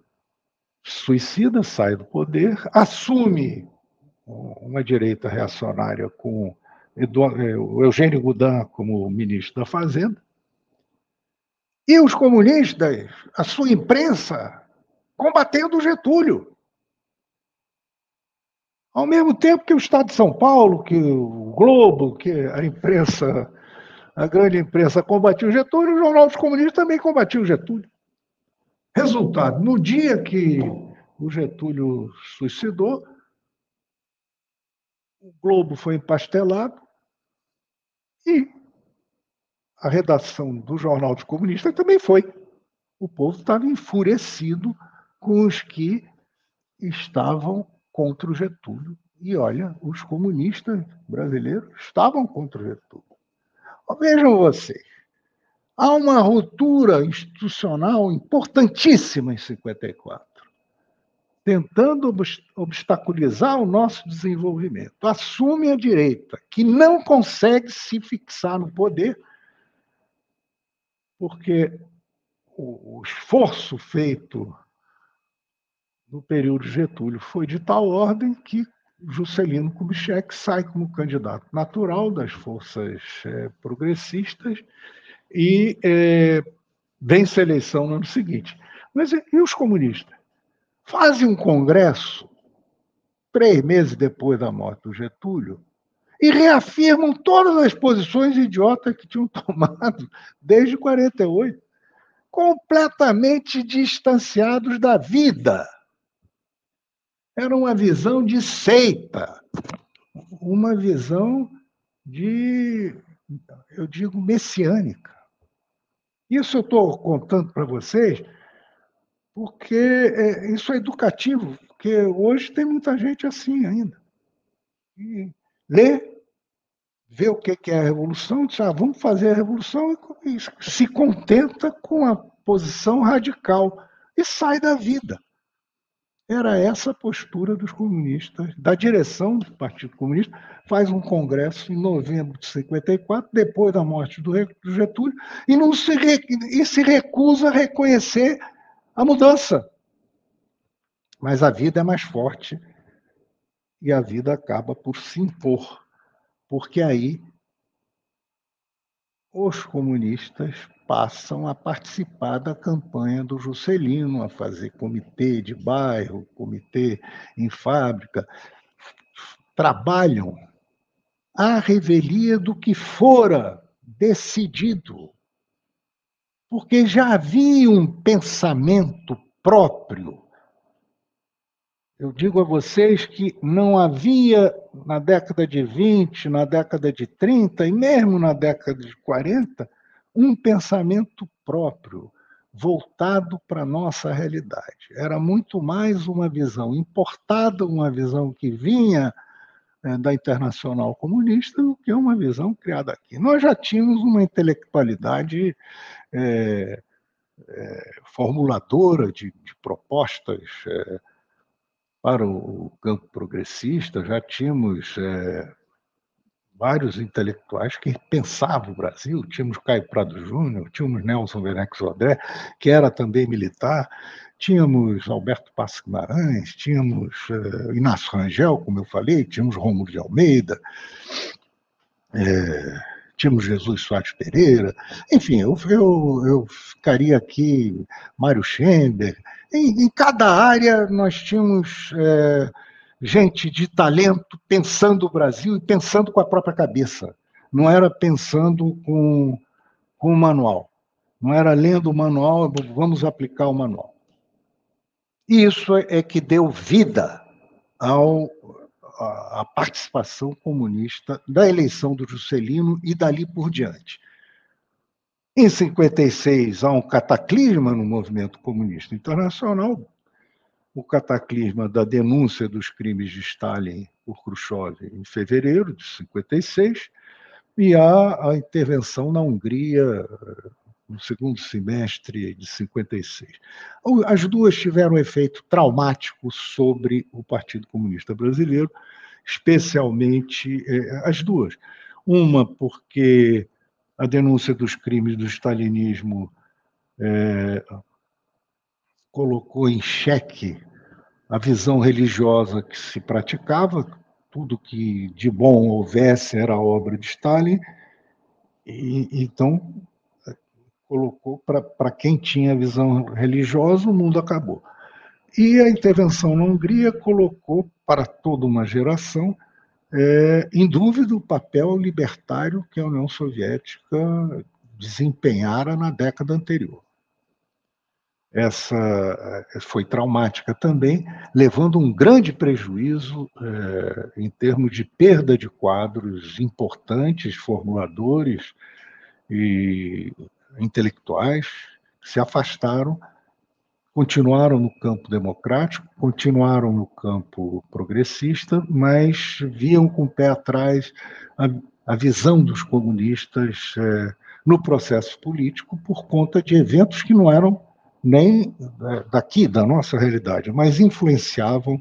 suicida, sai do poder, assume uma direita reacionária com o Eugênio Goudin como ministro da Fazenda, e os comunistas, a sua imprensa, combatendo Getúlio. Ao mesmo tempo que o Estado de São Paulo, que o Globo, que a imprensa, a grande imprensa combatia o Getúlio, o Jornal dos Comunistas também combatia o Getúlio. Resultado, no dia que o Getúlio suicidou, o Globo foi empastelado e a redação do Jornal dos Comunistas também foi. O povo estava enfurecido com os que estavam contra o Getúlio. E olha, os comunistas brasileiros estavam contra o Getúlio. Vejam vocês, há uma ruptura institucional importantíssima em 54, tentando obstaculizar o nosso desenvolvimento. Assume a direita, que não consegue se fixar no poder, porque o esforço feito no período Getúlio foi de tal ordem que Juscelino Kubitschek sai como candidato natural das forças é, progressistas e é, vence a eleição no ano seguinte. Mas e, e os comunistas? Fazem um congresso três meses depois da morte do Getúlio e reafirmam todas as posições idiotas que tinham tomado desde 48, completamente distanciados da vida. Era uma visão de seita, uma visão de, eu digo, messiânica. Isso eu estou contando para vocês porque é, isso é educativo, porque hoje tem muita gente assim ainda. E lê, vê o que é a revolução, diz, ah, vamos fazer a revolução, e se contenta com a posição radical e sai da vida. Era essa a postura dos comunistas, da direção do Partido Comunista, faz um congresso em novembro de 54, depois da morte do Getúlio, e, não se, e se recusa a reconhecer a mudança. Mas a vida é mais forte e a vida acaba por se impor, porque aí os comunistas passam a participar da campanha do Juscelino, a fazer comitê de bairro, comitê em fábrica, trabalham à revelia do que fora decidido, porque já havia um pensamento próprio. Eu digo a vocês que não havia na década de 20, na década de 30 e mesmo na década de 40 um pensamento próprio, voltado para a nossa realidade. Era muito mais uma visão importada, uma visão que vinha é, da internacional comunista, do que uma visão criada aqui. Nós já tínhamos uma intelectualidade é, é, formuladora de, de propostas é, para o campo progressista, já tínhamos é, vários intelectuais que pensavam o Brasil. Tínhamos Caio Prado Júnior, tínhamos Nelson Werneck Sodré, que era também militar, tínhamos Alberto Passos Guimarães, tínhamos uh, Inácio Rangel, como eu falei, tínhamos Rômulo de Almeida, é, tínhamos Jesus Soares Pereira, enfim, eu, eu, eu ficaria aqui, Mário Schember, em, em cada área nós tínhamos... É, gente de talento pensando o Brasil e pensando com a própria cabeça. Não era pensando com, com o manual. Não era lendo o manual, vamos aplicar o manual. Isso é que deu vida ao, à participação comunista da eleição do Juscelino e dali por diante. Em 56, há um cataclisma no movimento comunista internacional, o cataclisma da denúncia dos crimes de Stalin por Khrushchev em fevereiro de 56 e a, a intervenção na Hungria no segundo semestre de 56. As duas tiveram um efeito traumático sobre o Partido Comunista Brasileiro, especialmente eh, as duas. Uma porque a denúncia dos crimes do stalinismo eh, colocou em xeque a visão religiosa que se praticava, tudo que de bom houvesse era obra de Stalin, e então colocou para quem tinha visão religiosa, o mundo acabou. e a intervenção na Hungria colocou para toda uma geração é, em dúvida o papel libertário que a União Soviética desempenhara na década anterior. Essa eh, foi traumática também, levando um grande prejuízo é, em termos de perda de quadros importantes, formuladores e intelectuais se afastaram continuaram no campo democrático, continuaram no campo progressista, mas viam com o pé atrás a, a visão dos comunistas é, no processo político por conta de eventos que não eram nem é, daqui, da nossa realidade, mas influenciavam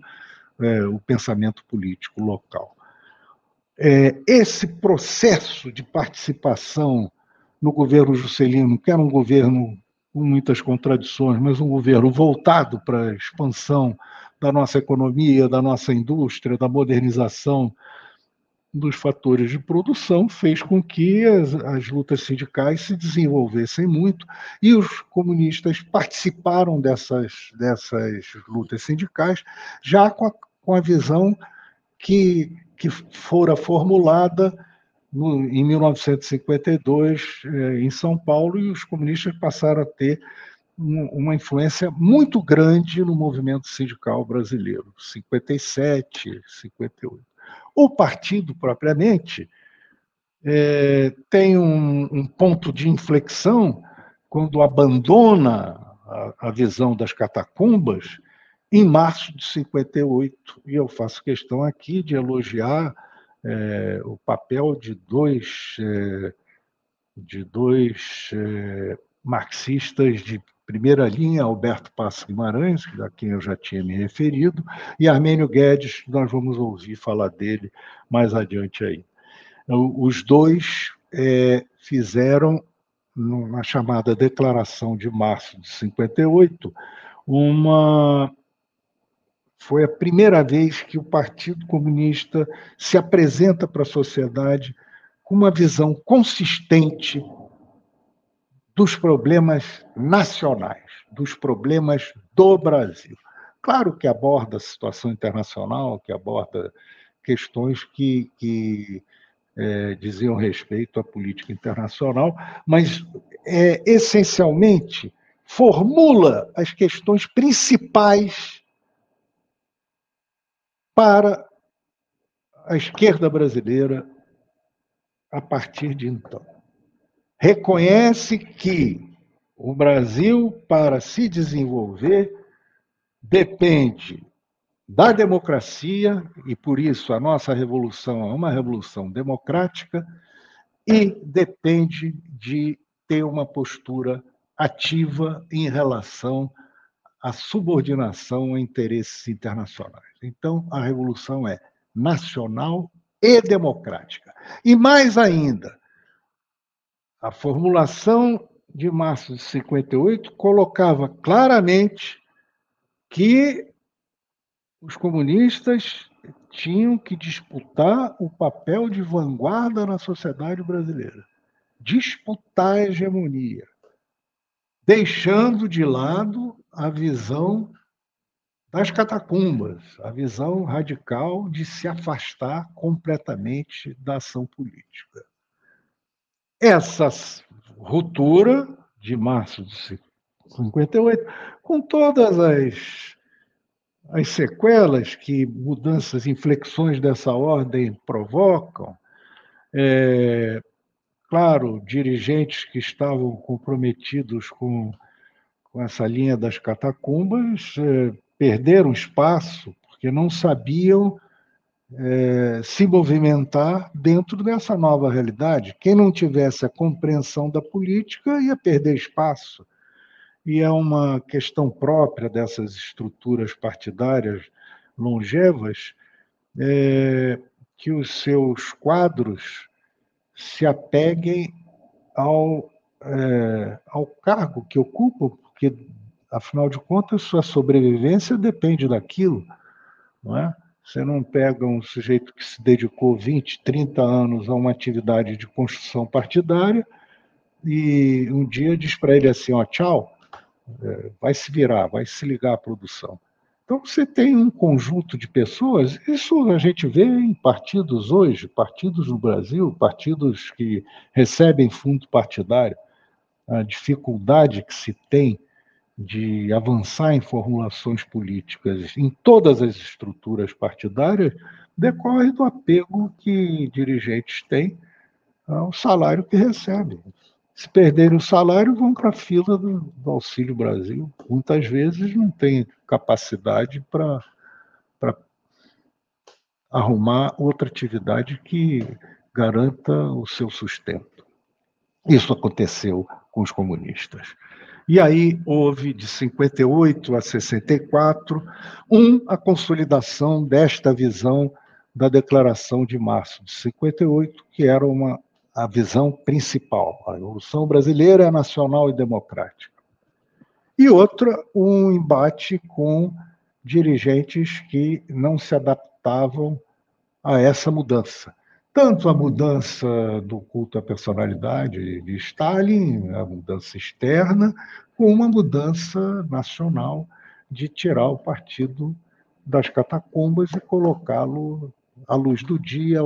é, o pensamento político local. É, esse processo de participação no governo Juscelino, que era um governo com muitas contradições, mas um governo voltado para a expansão da nossa economia, da nossa indústria, da modernização dos fatores de produção, fez com que as, as lutas sindicais se desenvolvessem muito e os comunistas participaram dessas, dessas lutas sindicais já com a, com a visão que, que fora formulada no, em 1952 eh, em São Paulo e os comunistas passaram a ter um, uma influência muito grande no movimento sindical brasileiro, 57, 58. O partido propriamente é, tem um, um, ponto de inflexão quando abandona a, a visão das catacumbas em março de 58 e eu faço questão aqui de elogiar é, o papel de dois, é, de dois é, marxistas de primeira linha, Alberto Passo Guimarães, a quem eu já tinha me referido, e Armênio Guedes, nós vamos ouvir falar dele mais adiante aí. Os dois é, fizeram, na chamada Declaração de Março de 58, uma foi a primeira vez que o Partido Comunista se apresenta para a sociedade com uma visão consistente dos problemas nacionais, dos problemas do Brasil. Claro que aborda a situação internacional, que aborda questões que, que é, diziam respeito à política internacional, mas é, essencialmente formula as questões principais para a esquerda brasileira a partir de então. Reconhece que o Brasil, para se desenvolver, depende da democracia, e por isso a nossa revolução é uma revolução democrática, e depende de ter uma postura ativa em relação à subordinação a interesses internacionais. Então, a revolução é nacional e democrática. E mais ainda, a formulação de março de 58 colocava claramente que os comunistas tinham que disputar o papel de vanguarda na sociedade brasileira, disputar a hegemonia, deixando de lado a visão das catacumbas, a visão radical de se afastar completamente da ação política. Essa ruptura de março de 58, com todas as, as sequelas que mudanças, inflexões dessa ordem provocam, é, claro, dirigentes que estavam comprometidos com, com essa linha das catacumbas é, perderam espaço porque não sabiam é, se movimentar dentro dessa nova realidade. Quem não tivesse a compreensão da política ia perder espaço. E é uma questão própria dessas estruturas partidárias longevas é, que os seus quadros se apeguem ao, é, ao cargo que ocupam, porque Afinal de contas, sua sobrevivência depende daquilo, não é? Você não pega um sujeito que se dedicou 20, 30 anos a uma atividade de construção partidária e um dia diz para ele assim, ó, tchau, é, vai se virar, vai se ligar à produção. Então, você tem um conjunto de pessoas, isso a gente vê em partidos hoje, partidos no Brasil, partidos que recebem fundo partidário, a dificuldade que se tem de avançar em formulações políticas em todas as estruturas partidárias decorre do apego que dirigentes têm ao salário que recebem. Se perderem o salário, vão para a fila do, do, Auxílio Brasil. Muitas vezes não tem capacidade para arrumar outra atividade que garanta o seu sustento. Isso aconteceu com os comunistas. E aí houve, de 58 a 64, um, a consolidação desta visão da Declaração de Março de 58, que era uma a visão principal. A Revolução Brasileira é nacional e democrática. E outra, um embate com dirigentes que não se adaptavam a essa mudança. Tanto a mudança do culto à personalidade de Stalin, a mudança externa, como a mudança nacional de tirar o partido das catacumbas e colocá-lo à luz do dia,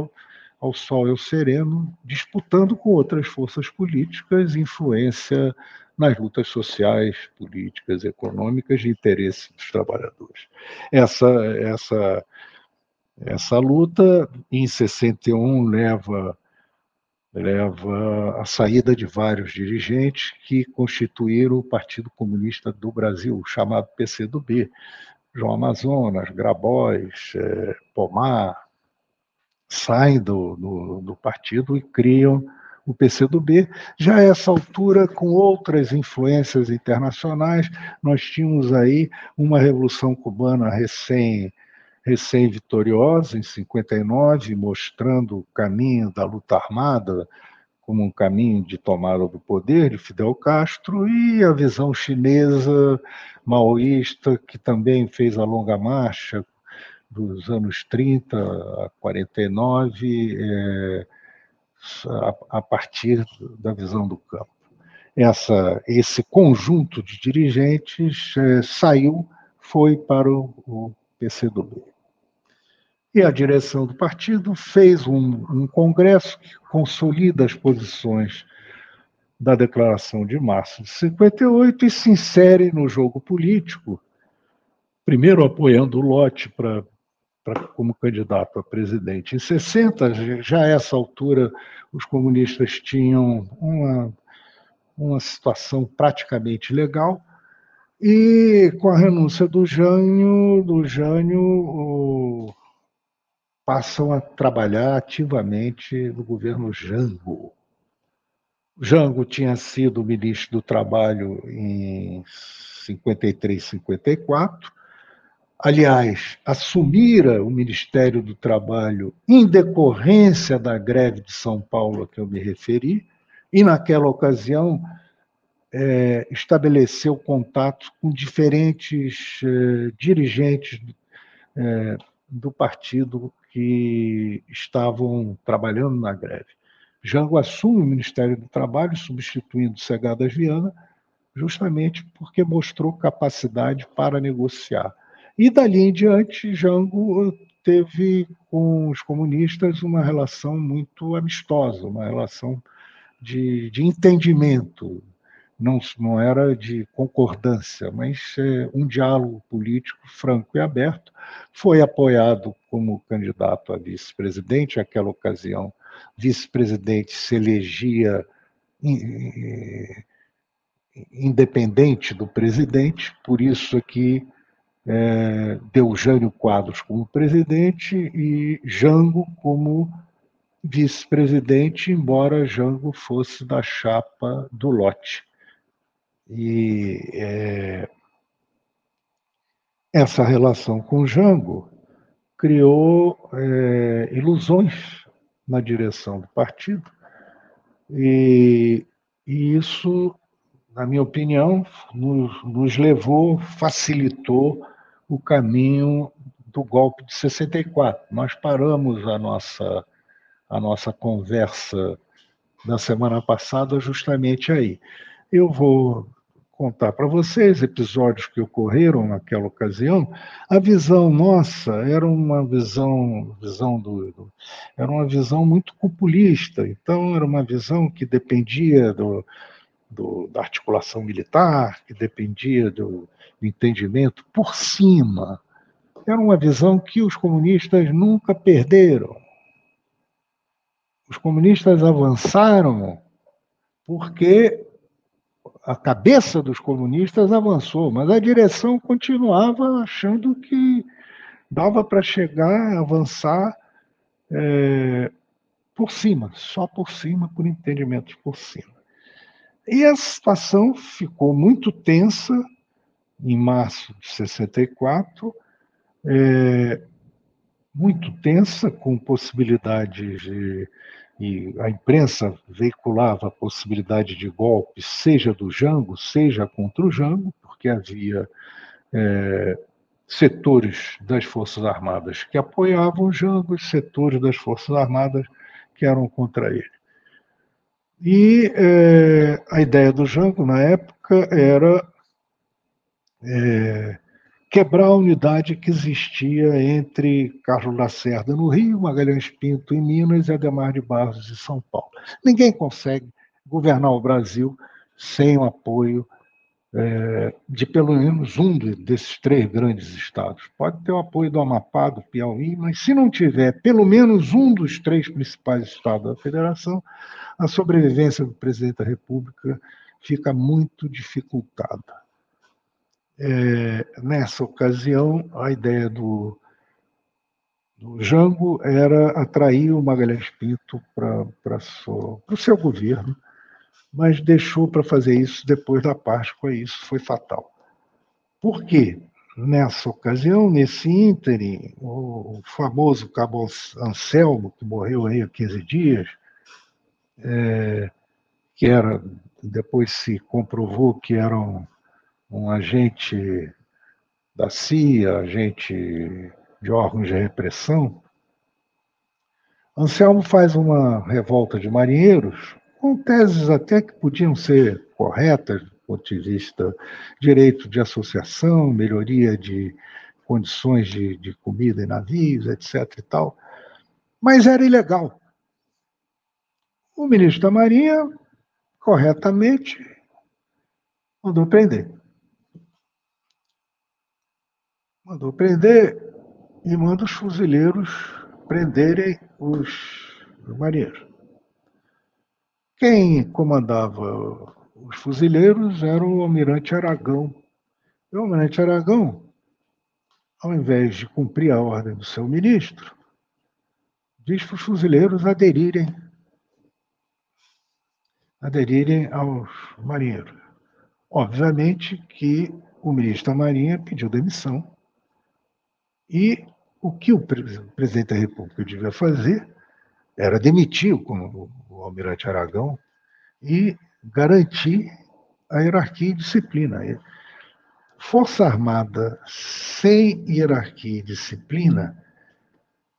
ao sol e ao sereno, disputando com outras forças políticas influência nas lutas sociais, políticas, econômicas de interesse dos trabalhadores. Essa, essa, essa luta, em 61, leva, leva à saída de vários dirigentes que constituíram o Partido Comunista do Brasil, chamado PCdoB. João Amazonas, Grabois, eh, Pomar, saem do, do, do partido e criam o PCdoB. Já a essa altura, com outras influências internacionais, nós tínhamos aí uma Revolução Cubana recém recém-vitoriosa, em 59, mostrando o caminho da luta armada como um caminho de tomada do poder de Fidel Castro, e a visão chinesa maoísta, que também fez a longa marcha dos anos 30 a 49, é, a, a partir da visão do campo. Essa, esse conjunto de dirigentes é, saiu, foi para o, o PCdoB. E a direção do partido fez um, um congresso que consolida as posições da Declaração de Março de 58 e se insere no jogo político, primeiro apoiando o lote para como candidato a presidente. Em 60, já a essa altura, os comunistas tinham uma, uma situação praticamente legal, e com a renúncia do Jânio, do Jânio o, passam a trabalhar ativamente no governo Jango. Jango tinha sido ministro do Trabalho em 53, 54, aliás, assumira o Ministério do Trabalho em decorrência da greve de São Paulo a que eu me referi, e naquela ocasião é, estabeleceu contato com diferentes é, dirigentes é, do partido que estavam trabalhando na greve. Jango assume o Ministério do Trabalho, substituindo Segadas Viana, justamente porque mostrou capacidade para negociar. E dali em diante, Jango teve com os comunistas uma relação muito amistosa, uma relação de, de entendimento. Não, não era de concordância, mas é, um diálogo político franco e aberto. Foi apoiado como candidato a vice-presidente, naquela ocasião, vice-presidente se elegia independente do presidente, por isso aqui é, deu Jânio Quadros como presidente e Jango como vice-presidente, embora Jango fosse da chapa do lote. E é, essa relação com Jango criou é, ilusões na direção do partido, e, e isso, na minha opinião, nos, nos levou, facilitou o caminho do golpe de 64. Nós paramos a nossa, a nossa conversa da semana passada justamente aí. Eu vou contar para vocês episódios que ocorreram naquela ocasião. A visão nossa era uma visão, visão do, do era uma visão muito populista. Então era uma visão que dependia do, do da articulação militar, que dependia do, do entendimento por cima. Era uma visão que os comunistas nunca perderam. Os comunistas avançaram porque a cabeça dos comunistas avançou, mas a direção continuava achando que dava para chegar, avançar é, por cima, só por cima, por entendimentos por cima. E a situação ficou muito tensa em março de 64, é, muito tensa, com possibilidades de e a imprensa veiculava a possibilidade de golpe, seja do Jango, seja contra o Jango, porque havia é, setores das Forças Armadas que apoiavam o Jango e setores das Forças Armadas que eram contra ele. E é, a ideia do Jango, na época, era é, quebrar a unidade que existia entre Carlos Lacerda no Rio, Magalhães Pinto em Minas e Ademar de Barros em São Paulo. Ninguém consegue governar o Brasil sem o apoio é, de pelo menos um desses três grandes estados. Pode ter o apoio do Amapá, do Piauí, mas se não tiver pelo menos um dos três principais estados da federação, a sobrevivência do presidente da República fica muito dificultada. É, nessa ocasião, a ideia do, do Jango era atrair o Magalhães Pinto para o seu governo, mas deixou para fazer isso depois da Páscoa, e isso foi fatal. Por quê? Nessa ocasião, nesse ínterim, o famoso cabo Anselmo, que morreu aí há 15 dias, é, que era, depois se comprovou que era um um agente da CIA, agente de órgãos de repressão, Anselmo faz uma revolta de marinheiros, com teses até que podiam ser corretas do ponto de vista direito de associação, melhoria de condições de, de comida em navios, etc. e tal, mas era ilegal. O ministro da Marinha, corretamente, mandou prender. Mandou prender e manda os fuzileiros prenderem os marinheiros. Quem comandava os fuzileiros era o almirante Aragão. E o almirante Aragão, ao invés de cumprir a ordem do seu ministro, diz para os fuzileiros aderirem aderirem aos marinheiros. Obviamente que o ministro da Marinha pediu demissão e o que o presidente da República devia fazer era demitir o, o almirante Aragão e garantir a hierarquia e disciplina. Força Armada sem hierarquia e disciplina,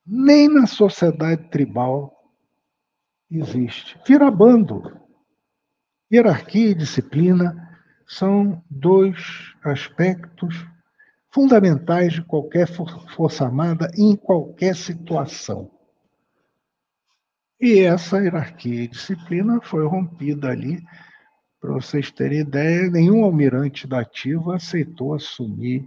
nem na sociedade tribal existe. Vira bando. Hierarquia e disciplina são dois aspectos fundamentais de qualquer força armada em qualquer situação. E essa hierarquia e disciplina foi rompida ali. Para vocês terem ideia, nenhum almirante da ativa aceitou assumir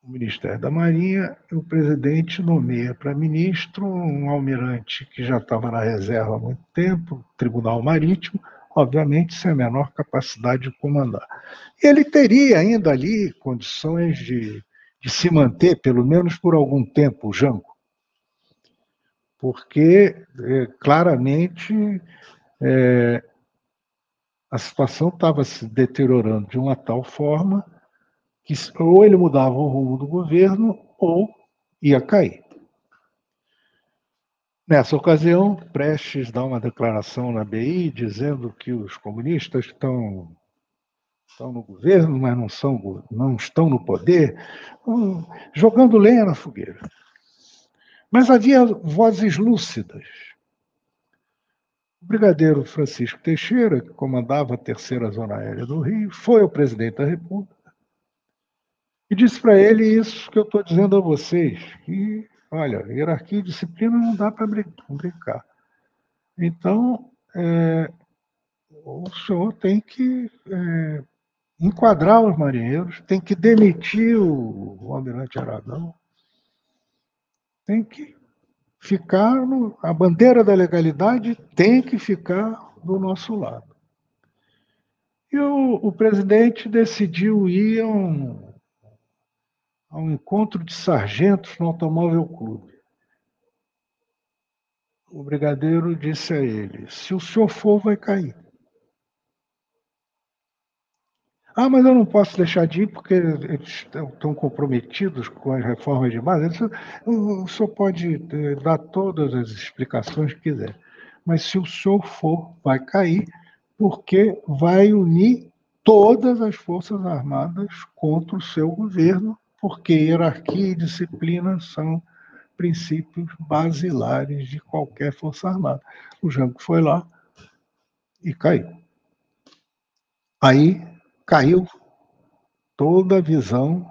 o Ministério da Marinha. O presidente nomeia para ministro um almirante que já estava na reserva há muito tempo, Tribunal Marítimo, obviamente sem a menor capacidade de comandar. Ele teria ainda ali condições de, de se manter, pelo menos por algum tempo, o Jango, porque é, claramente é, a situação estava se deteriorando de uma tal forma que ou ele mudava o rumo do governo ou ia cair. Nessa ocasião, Prestes dá uma declaração na BI dizendo que os comunistas estão, estão no governo, mas não, são, não estão no poder, jogando lenha na fogueira. Mas havia vozes lúcidas. O brigadeiro Francisco Teixeira, que comandava a terceira zona aérea do Rio, foi ao presidente da República e disse para ele isso que eu estou dizendo a vocês, que, olha, hierarquia e disciplina não dá para brincar. Então, é, o senhor tem que é, enquadrar os marinheiros, tem que demitir o, o almirante Aragão, tem que ficar no, a bandeira da legalidade tem que ficar do nosso lado. E o, o presidente decidiu ir a um, a um encontro de sargentos no Automóvel Clube. O brigadeiro disse a ele: se o senhor for, vai cair. Ah, mas eu não posso deixar de ir porque eles estão comprometidos com as reformas de base. O senhor pode eh, dar todas as explicações que quiser. Mas se o senhor for, vai cair, porque vai unir todas as Forças Armadas contra o seu governo, porque hierarquia e disciplina são princípios basilares de qualquer Força Armada. O Jango foi lá e caiu. Aí caiu toda a visão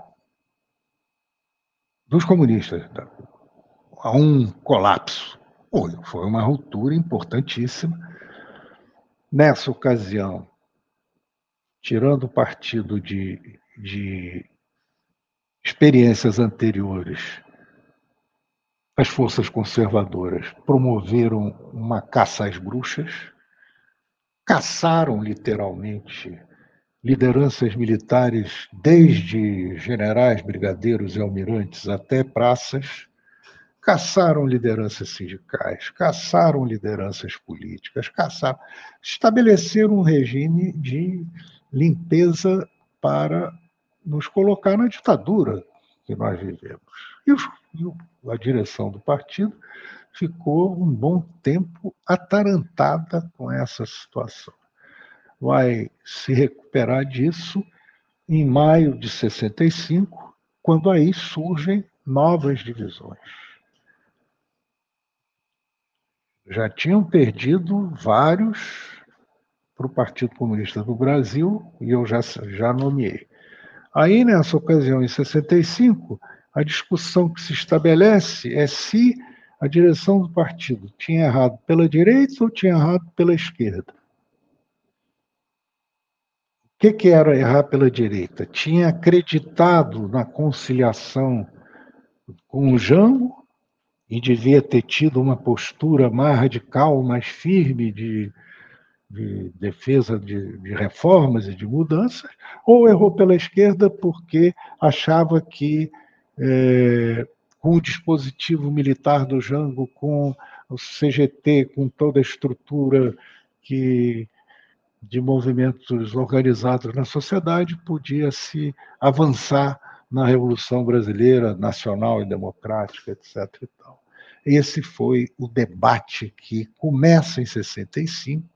dos comunistas. Há um colapso. Foi uma ruptura importantíssima. Nessa ocasião, tirando partido de, de experiências anteriores, as forças conservadoras promoveram uma caça às bruxas, caçaram literalmente lideranças militares, desde generais, brigadeiros e almirantes até praças, caçaram lideranças sindicais, caçaram lideranças políticas, caçaram, estabeleceram um regime de limpeza para nos colocar na ditadura que nós vivemos. E, a direção do partido ficou um bom tempo atarantada com essa situação vai se recuperar disso em maio de 65, quando aí surgem novas divisões. Já tinham perdido vários para o Partido Comunista do Brasil, e eu já, já nomeei. Aí, nessa ocasião, em 65, a discussão que se estabelece é se a direção do partido tinha errado pela direita ou tinha errado pela esquerda que, que era errar pela direita? Tinha acreditado na conciliação com o Jango e devia ter tido uma postura mais radical, mais firme de, de defesa de, de, reformas e de mudanças, ou errou pela esquerda porque achava que é, com o dispositivo militar do Jango, com o CGT, com toda a estrutura que de movimentos organizados na sociedade, podia se avançar na Revolução Brasileira nacional e democrática, etc. Esse foi o debate que começa em 65,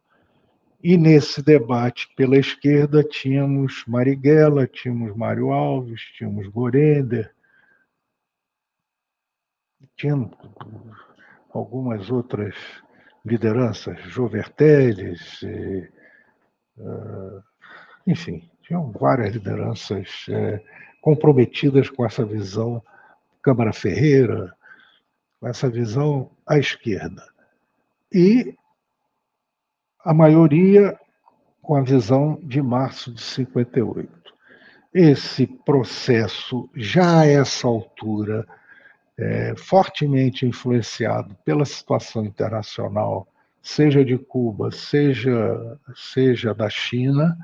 e nesse debate pela esquerda tínhamos Marighella, tínhamos Mário Alves, tínhamos Gorender, tínhamos algumas outras lideranças, Jovertelles, ah, enfim, tinham várias lideranças é, comprometidas com essa visão Câmara Ferreira, com essa visão à esquerda. E a maioria com a visão de março de 58. Esse processo, já a essa altura, é, fortemente influenciado pela situação internacional seja de Cuba, seja, seja da China,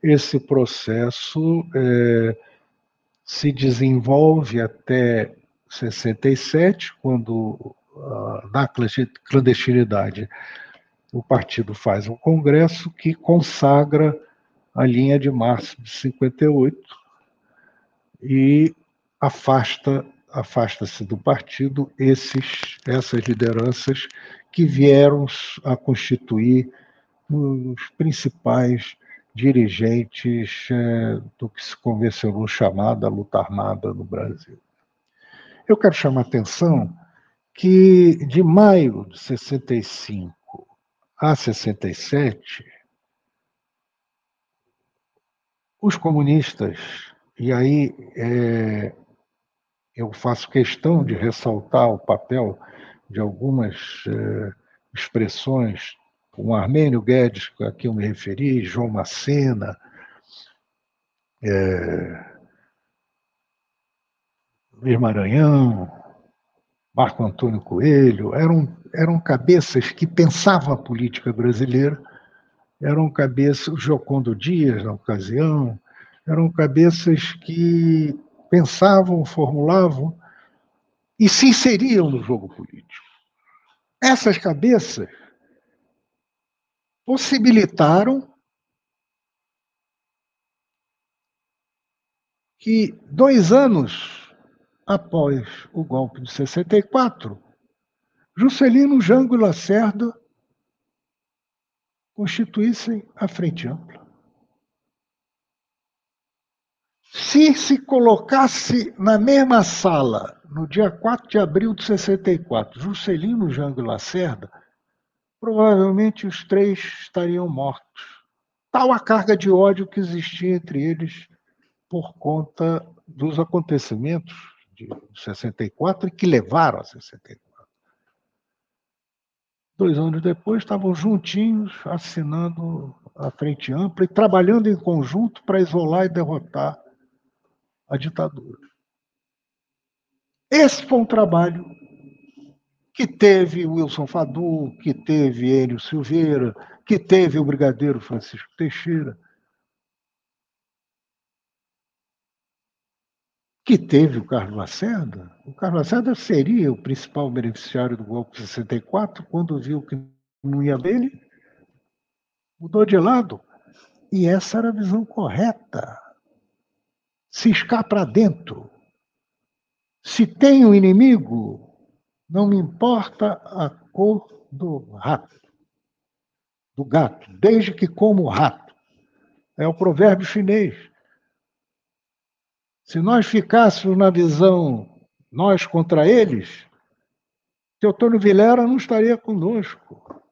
esse processo é, se desenvolve até 67, quando, na clandestinidade, o partido faz um congresso que consagra a linha de março de 58 e afasta afasta-se do partido esses essas lideranças que vieram a constituir os principais dirigentes é, do que se convencionou chamada luta armada no Brasil. Eu quero chamar a atenção que de maio de 65 a 67, os comunistas, e aí é, eu faço questão de ressaltar o papel de algumas é, expressões, como Armênio Guedes, a que eu me referi, João Macena, é, Luiz Maranhão, Marco Antônio Coelho, eram, eram cabeças que pensavam a política brasileira, eram cabeças, Jocondo Dias, na ocasião, eram cabeças que pensavam, formulavam e se inseriam no jogo político. Essas cabeças possibilitaram que dois anos após o golpe de 64, Juscelino Jango e Lacerda constituíssem a Frente Ampla. Se se colocasse na mesma sala, no dia 4 de abril de 64, Juscelino Jango e Lacerda, provavelmente os três estariam mortos. Tal a carga de ódio que existia entre eles por conta dos acontecimentos de 64 e que levaram a 64. Dois anos depois, estavam juntinhos assinando a Frente Ampla e trabalhando em conjunto para isolar e derrotar a ditadura. Esse foi um trabalho que teve Wilson Fadu, que teve Enio Silveira, que teve o brigadeiro Francisco Teixeira, que teve o Carlos Lacerda, o Carlos Lacerda seria o principal beneficiário do golpe de 64, quando viu que não ia dele, mudou de lado. E essa era a visão correta. Se escar para dentro. Se tem um inimigo, não me importa a cor do rato, do gato, desde que como rato. É o provérbio chinês. Se nós ficássemos na visão nós contra eles, Teotônio Vilera não estaria conosco.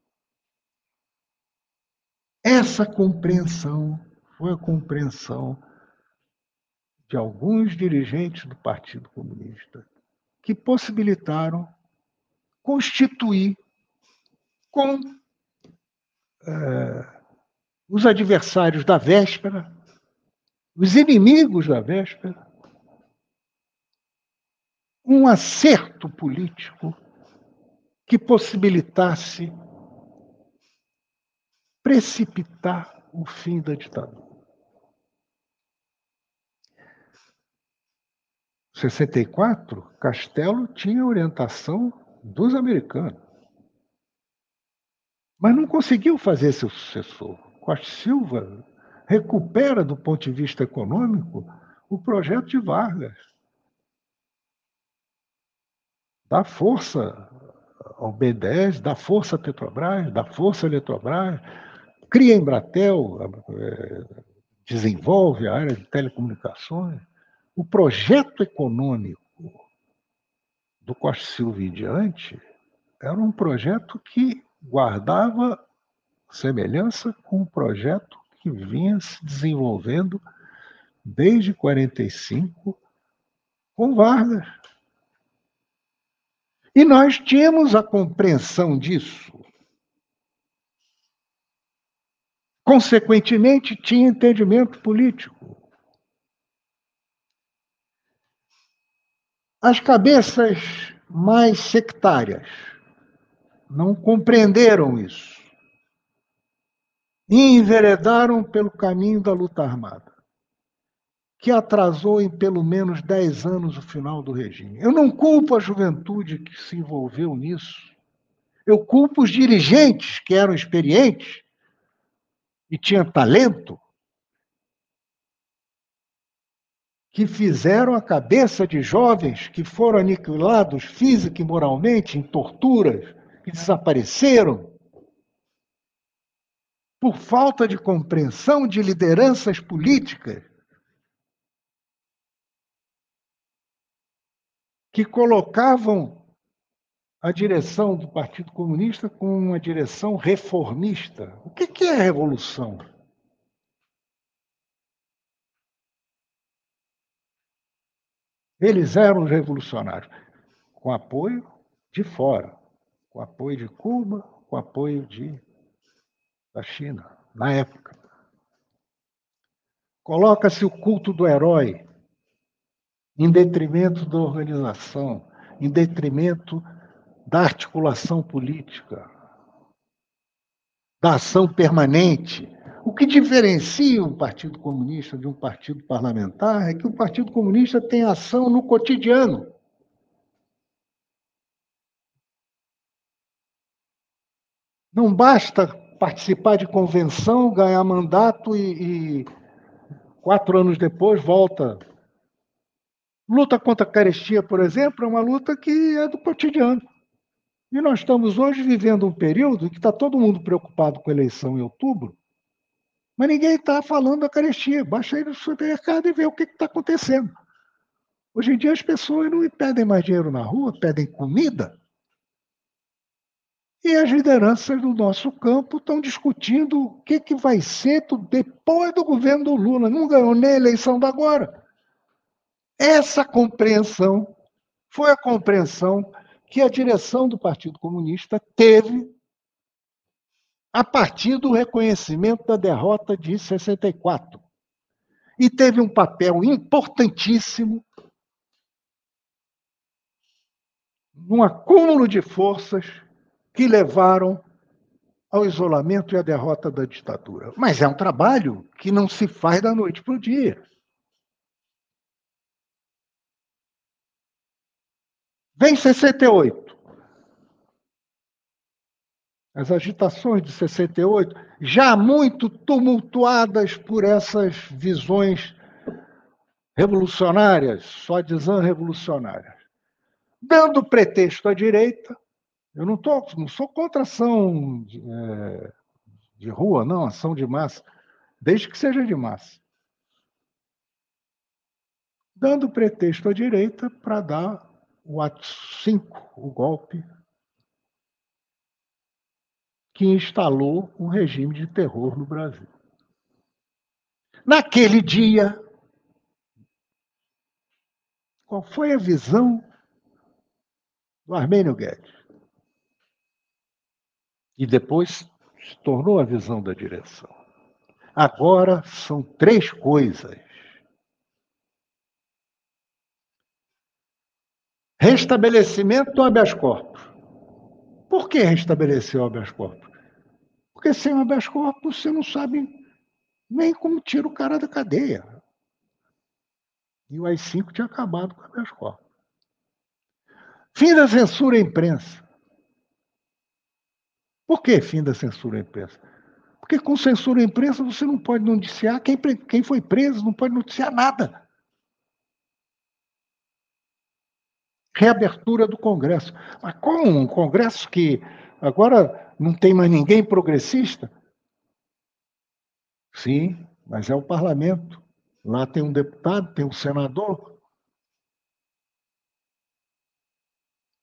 Essa compreensão foi a compreensão de alguns dirigentes do Partido Comunista que possibilitaram constituir com é, os adversários da véspera, os inimigos da véspera, um acerto político que possibilitasse precipitar o fim da ditadura. 64, Castelo tinha orientação dos americanos. Mas não conseguiu fazer seu sucessor. Costa Silva recupera, do ponto de vista econômico, o projeto de Vargas dá força ao B10, dá força à Petrobras, dá força à Eletrobras, cria a Embratel, é, desenvolve a área de telecomunicações. O projeto econômico do Costa Silva em diante era um projeto que guardava semelhança com o projeto que vinha se desenvolvendo desde 45 com Vargas. E nós tínhamos a compreensão disso. Consequentemente, tinha entendimento político. As cabeças mais sectárias não compreenderam isso e enveredaram pelo caminho da luta armada que atrasou em pelo menos 10 anos o final do regime. Eu não culpo a juventude que se envolveu nisso. Eu culpo os dirigentes que eram experientes e tinham talento, que fizeram a cabeça de jovens que foram aniquilados física e moralmente em torturas, que desapareceram por falta de compreensão de lideranças políticas que colocavam a direção do Partido Comunista como uma direção reformista. O que é revolução? Eles eram os revolucionários, com apoio de fora, com apoio de Cuba, com apoio de, da China, na época. Coloca-se o culto do herói em detrimento da organização, em detrimento da articulação política, da ação permanente. O que diferencia um partido comunista de um partido parlamentar é que o Partido Comunista tem ação no cotidiano. Não basta participar de convenção, ganhar mandato e, e quatro anos depois volta. Luta contra a carestia, por exemplo, é uma luta que é do cotidiano. E nós estamos hoje vivendo um período que está todo mundo preocupado com a eleição em outubro, mas ninguém está falando da carestia. Basta ir no supermercado e ver o que está acontecendo. Hoje em dia as pessoas não pedem mais dinheiro na rua, pedem comida. E as lideranças do nosso campo estão discutindo o que, que vai ser depois do governo do Lula. Não ganhou nem a eleição da agora. Essa compreensão foi a compreensão que a direção do Partido Comunista teve a partir do reconhecimento da derrota de 64. E teve um papel importantíssimo num acúmulo de forças que levaram ao isolamento e à derrota da ditadura. Mas é um trabalho que não se faz da noite para o dia. Vem 68. As agitações de 68, já muito tumultuadas por essas visões revolucionárias, só dizendo revolucionárias, dando pretexto à direita eu não, tô, não sou contra ação de, é, de rua, não, ação de massa, desde que seja de massa. Dando pretexto à direita para dar o ato 5, o golpe, que instalou um regime de terror no Brasil. Naquele dia, qual foi a visão do Armênio Guedes? E depois se tornou a visão da direção. Agora são três coisas. Restabelecimento do habeas corpus. Por que restabelecer o habeas corpus? Porque sem o habeas corpus você não sabe nem como tira o cara da cadeia. E o AI-5 tinha acabado com o habeas corpus. Fim da censura à imprensa. Por que fim da censura à imprensa? Porque com censura à imprensa você não pode noticiar quem, quem foi preso, não pode noticiar nada. Reabertura do Congresso. Mas como um Congresso que agora não tem mais ninguém progressista? Sim, mas é o parlamento. Lá tem um deputado, tem um senador,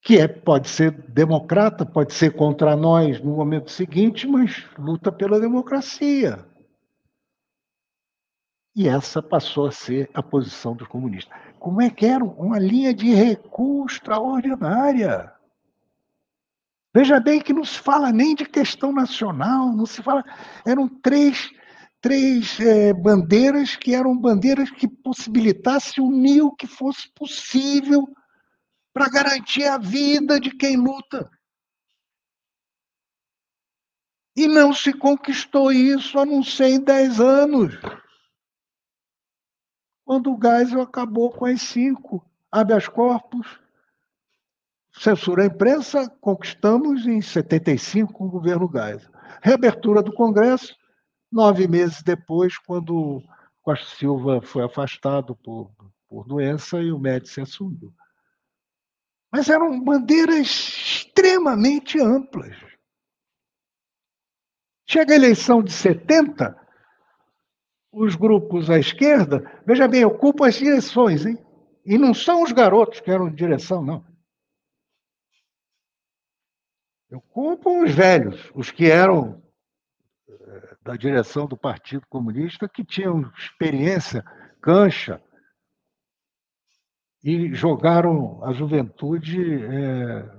que é, pode ser democrata, pode ser contra nós no momento seguinte, mas luta pela democracia. E essa passou a ser a posição dos comunistas. Como é que era? Uma linha de recuo extraordinária. Veja bem que não se fala nem de questão nacional, não se fala. Eram três, três é, bandeiras que eram bandeiras que possibilitassem unir o que fosse possível para garantir a vida de quem luta. E não se conquistou isso a não ser em 10 anos. Quando o Geisel acabou com as cinco habeas corpus, censura a imprensa, conquistamos em 75 com o governo Geisel. Reabertura do Congresso, nove meses depois, quando Costa Silva foi afastado por, por doença e o Médici assumiu. Mas eram bandeiras extremamente amplas. Chega a eleição de 70, os grupos à esquerda, veja bem, ocupam as direções, hein? E não são os garotos que eram direção, não. Culpo os velhos, os que eram eh, da direção do Partido Comunista, que tinham experiência, cancha, e jogaram a juventude é,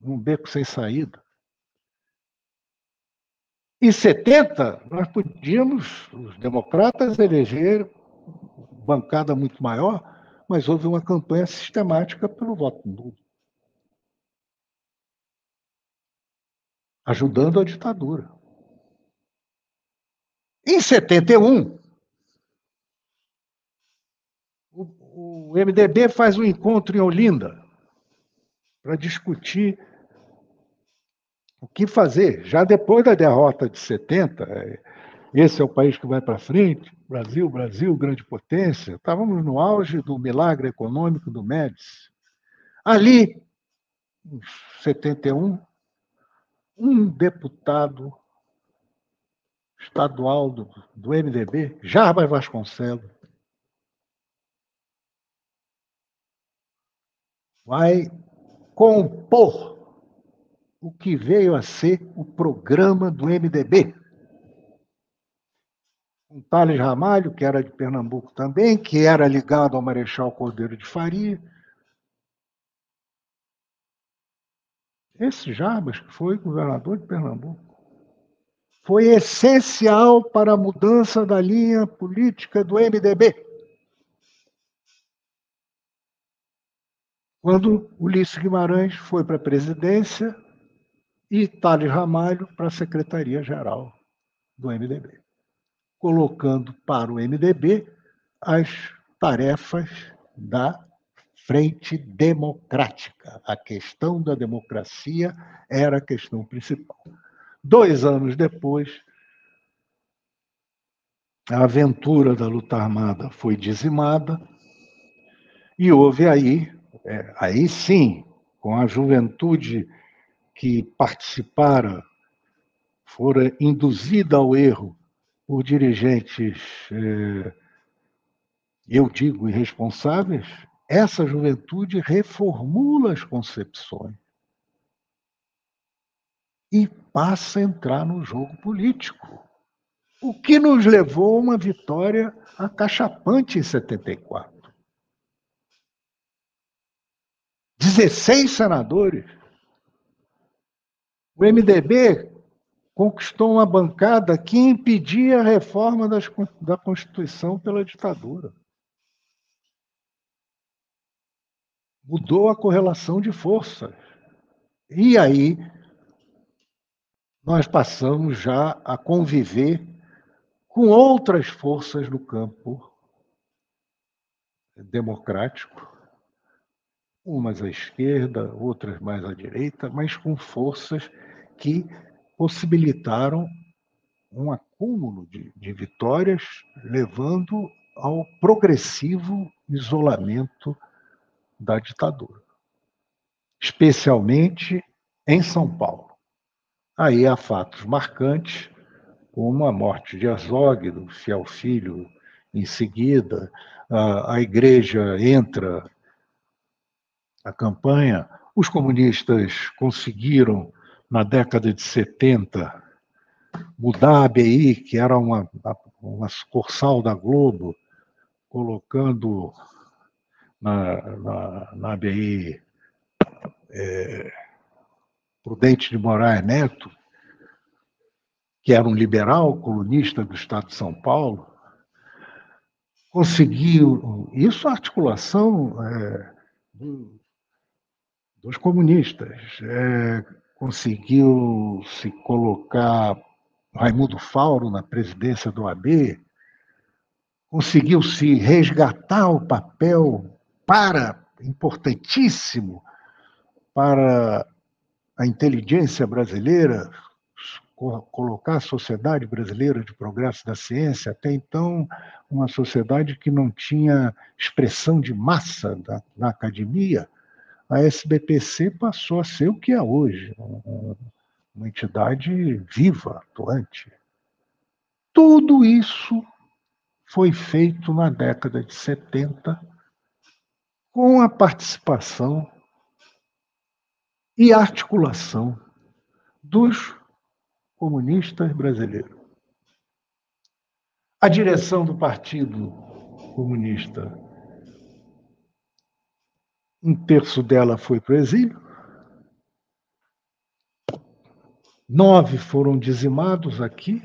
num beco sem saída. Em 70, nós podíamos, os democratas, eleger bancada muito maior, mas houve uma campanha sistemática pelo voto nulo. Ajudando a ditadura. Em 71, o, o MDB faz um encontro em Olinda para discutir o que fazer. Já depois da derrota de 70, é, esse é o país que vai para frente, Brasil, Brasil, grande potência. Estávamos no auge do milagre econômico do Médici. Ali, em 71, um deputado estadual do, do MDB, Jarbas Vasconcelos, vai compor o que veio a ser o programa do MDB. Um Thales Ramalho, que era de Pernambuco também, que era ligado ao Marechal Cordeiro de Faria. Esse Jarbas, que foi governador de Pernambuco, foi essencial para a mudança da linha política do MDB. Quando Ulisses Guimarães foi para a presidência e Thales Ramalho para a secretaria-geral do MDB, colocando para o MDB as tarefas da frente democrática. A questão da democracia era a questão principal. Dois anos depois, a aventura da luta armada foi dizimada e houve aí, é, aí sim, com a juventude que participara, fora induzida ao erro por dirigentes, é, eu digo, irresponsáveis, essa juventude reformula as concepções e passa a entrar no jogo político. O que nos levou a uma vitória acachapante em 74. 16 senadores. O MDB conquistou uma bancada que impedia a reforma das, da Constituição pela ditadura. Mudou a correlação de forças. E aí nós passamos já a conviver com outras forças no campo democrático, umas à esquerda, outras mais à direita, mas com forças que possibilitaram um acúmulo de, de vitórias, levando ao progressivo isolamento da ditadura, especialmente em São Paulo. Aí há fatos marcantes, como a morte de Azog, do fiel filho, em seguida, a, a igreja entra a campanha, os comunistas conseguiram, na década de 70, mudar a ABI, que era uma, uma sucursal da Globo, colocando na, na, na ABI é, Prudente de Moraes Neto, que era um liberal, colunista do Estado de São Paulo, conseguiu, isso articulação é, dos comunistas, é, conseguiu se colocar Raimundo Fauro na presidência do AB, conseguiu se resgatar o papel para importantíssimo para a inteligência brasileira, colocar a sociedade brasileira de progresso da ciência, até então uma sociedade que não tinha expressão de massa da, na academia, a SBPC passou a ser o que é hoje, uma entidade viva, atuante. Tudo isso foi feito na década de 70 com a participação e articulação dos comunistas brasileiros. A direção do Partido Comunista, um terço dela foi para o exílio, nove foram dizimados aqui,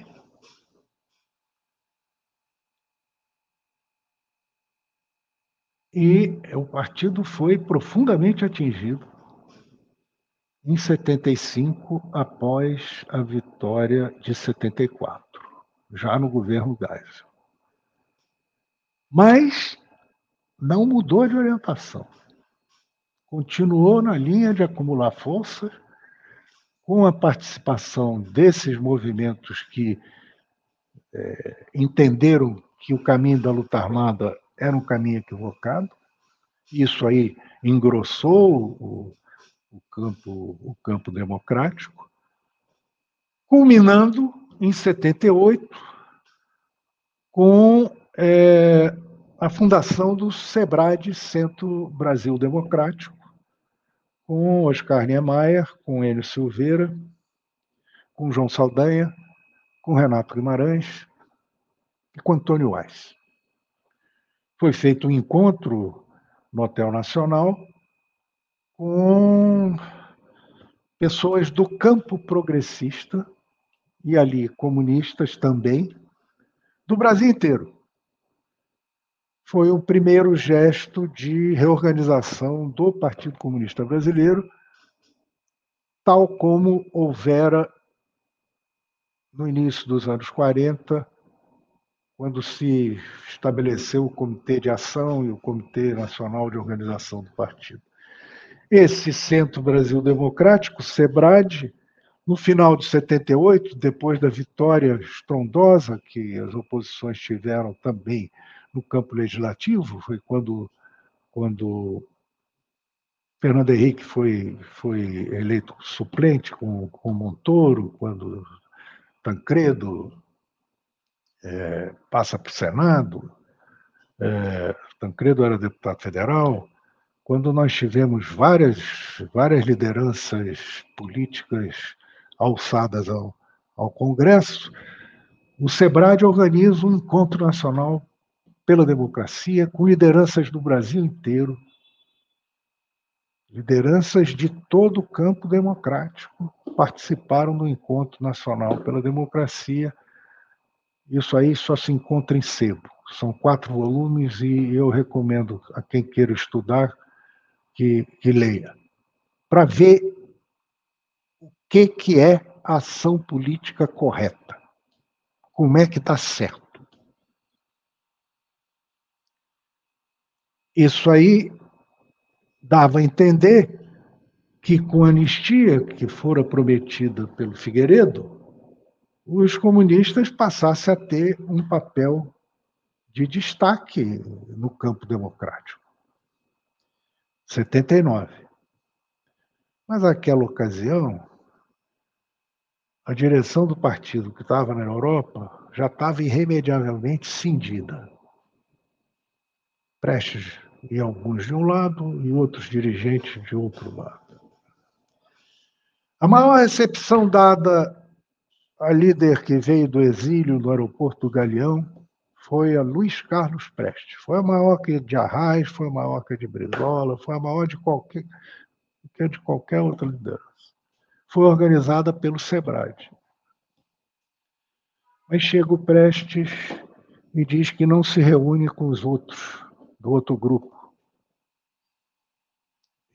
e o partido foi profundamente atingido em 75, após a vitória de 74, já no governo Geisel. Mas não mudou de orientação. Continuou na linha de acumular força, com a participação desses movimentos que é, entenderam que o caminho da luta armada era um caminho equivocado. Isso aí engrossou o, o campo, o campo democrático, culminando em 78 com é, a fundação do SEBRAD, Centro Brasil Democrático, com Oscar Niemeyer, com Enio Silveira, com João Saldanha, com Renato Guimarães e com Antônio Weiss. Foi feito um encontro no Hotel Nacional com pessoas do campo progressista e ali comunistas também, do Brasil inteiro. Foi o primeiro gesto de reorganização do Partido Comunista Brasileiro, tal como houvera no início dos anos 40 quando se estabeleceu o Comitê de Ação e o Comitê Nacional de Organização do Partido. Esse Centro Brasil Democrático, SEBRAD, no final de 78, depois da vitória estrondosa que as oposições tiveram também no campo legislativo, foi quando, quando Fernando Henrique foi, foi eleito suplente com, com Montoro, quando Tancredo é, passa para o Senado, é, Tancredo era deputado federal, quando nós tivemos várias, várias lideranças políticas alçadas ao, ao Congresso, o SEBRAD organiza um encontro nacional pela democracia com lideranças do Brasil inteiro, lideranças de todo o campo democrático participaram do encontro nacional pela democracia isso aí só se encontra em sebo. São quatro volumes e eu recomendo a quem queira estudar que, que leia. Para ver o que, que é a ação política correta. Como é que está certo. Isso aí dava a entender que com a anistia que fora prometida pelo Figueiredo, os comunistas passassem a ter um papel de destaque no campo democrático. 79. Mas naquela ocasião, a direção do partido que estava na Europa já estava irremediavelmente cindida. Prestes e alguns de um lado e outros dirigentes de outro lado. A maior recepção dada a líder que veio do exílio no aeroporto do Galeão foi a Luiz Carlos Prestes. Foi a maior que de Arraes, foi a maior que de Brizola, foi a maior de qualquer, que de qualquer outra liderança. Foi organizada pelo SEBRAD. Mas chega o Prestes e diz que não se reúne com os outros, do outro grupo.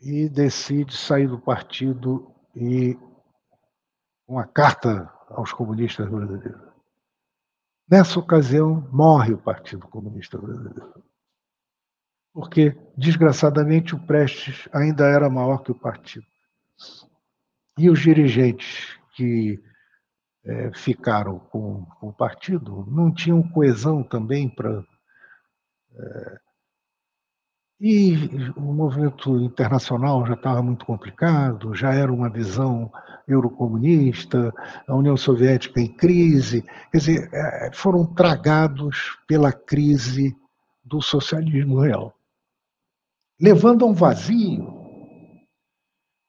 E decide sair do partido e uma carta aos comunistas brasileiros. Nessa ocasião, morre o Partido Comunista Brasileiro. Porque, desgraçadamente, o Prestes ainda era maior que o partido. E os dirigentes que é, ficaram com, com, o partido não tinham coesão também para é, e o movimento internacional já estava muito complicado, já era uma visão eurocomunista, a União Soviética em crise, quer dizer, é, foram tragados pela crise do socialismo real, levando a um vazio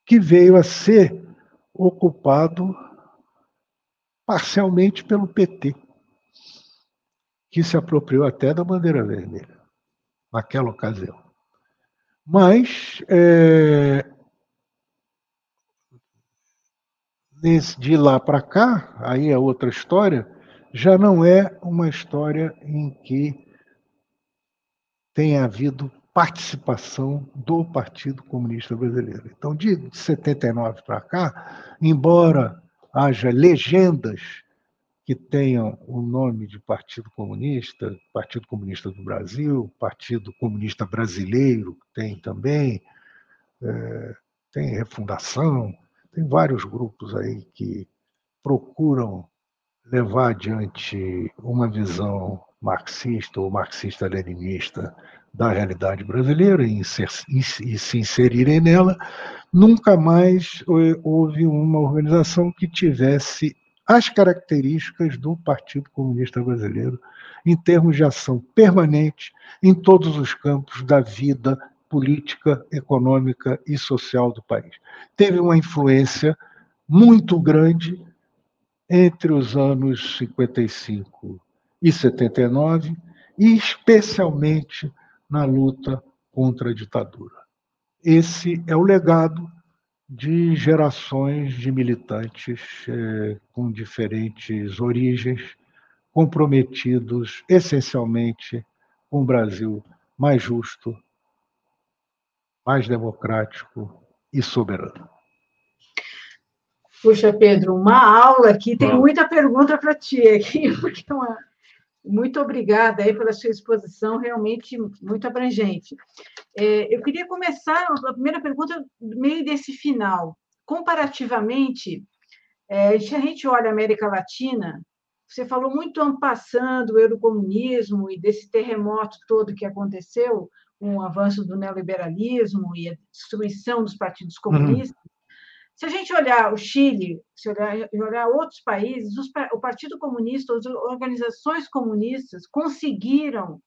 que veio a ser ocupado parcialmente pelo PT, que se apropriou até da bandeira vermelha, naquela ocasião. Mas, é, de lá para cá, aí é outra história, já não é uma história em que tem havido participação do Partido Comunista Brasileiro. Então, de 79 para cá, embora haja legendas que tenham o nome de Partido Comunista, Partido Comunista do Brasil, Partido Comunista Brasileiro, tem também, é, tem Refundação, tem vários grupos aí que procuram levar adiante uma visão marxista ou marxista-leninista da realidade brasileira e, e, se inserirem nela, nunca mais houve uma organização que tivesse as características do Partido Comunista Brasileiro em termos de ação permanente em todos os campos da vida política, econômica e social do país. Teve uma influência muito grande entre os anos 55 e 79, e especialmente na luta contra a ditadura. Esse é o legado de gerações de militantes eh, com diferentes origens, comprometidos essencialmente com um Brasil mais justo, mais democrático e soberano. Puxa, Pedro, uma aula aqui, tem muita pergunta para ti aqui, porque é uma muito obrigada aí pela sua exposição, realmente muito abrangente. É, eu queria começar a primeira pergunta meio desse final. Comparativamente, é, se a gente olha a América Latina, você falou muito ampassando o eurocomunismo e desse terremoto todo que aconteceu, com o avanço do neoliberalismo e a destruição dos partidos uhum. comunistas. Uhum. Se a gente olhar o Chile, se olhar, olhar outros países, os, o Partido Comunista, as organizações comunistas conseguiram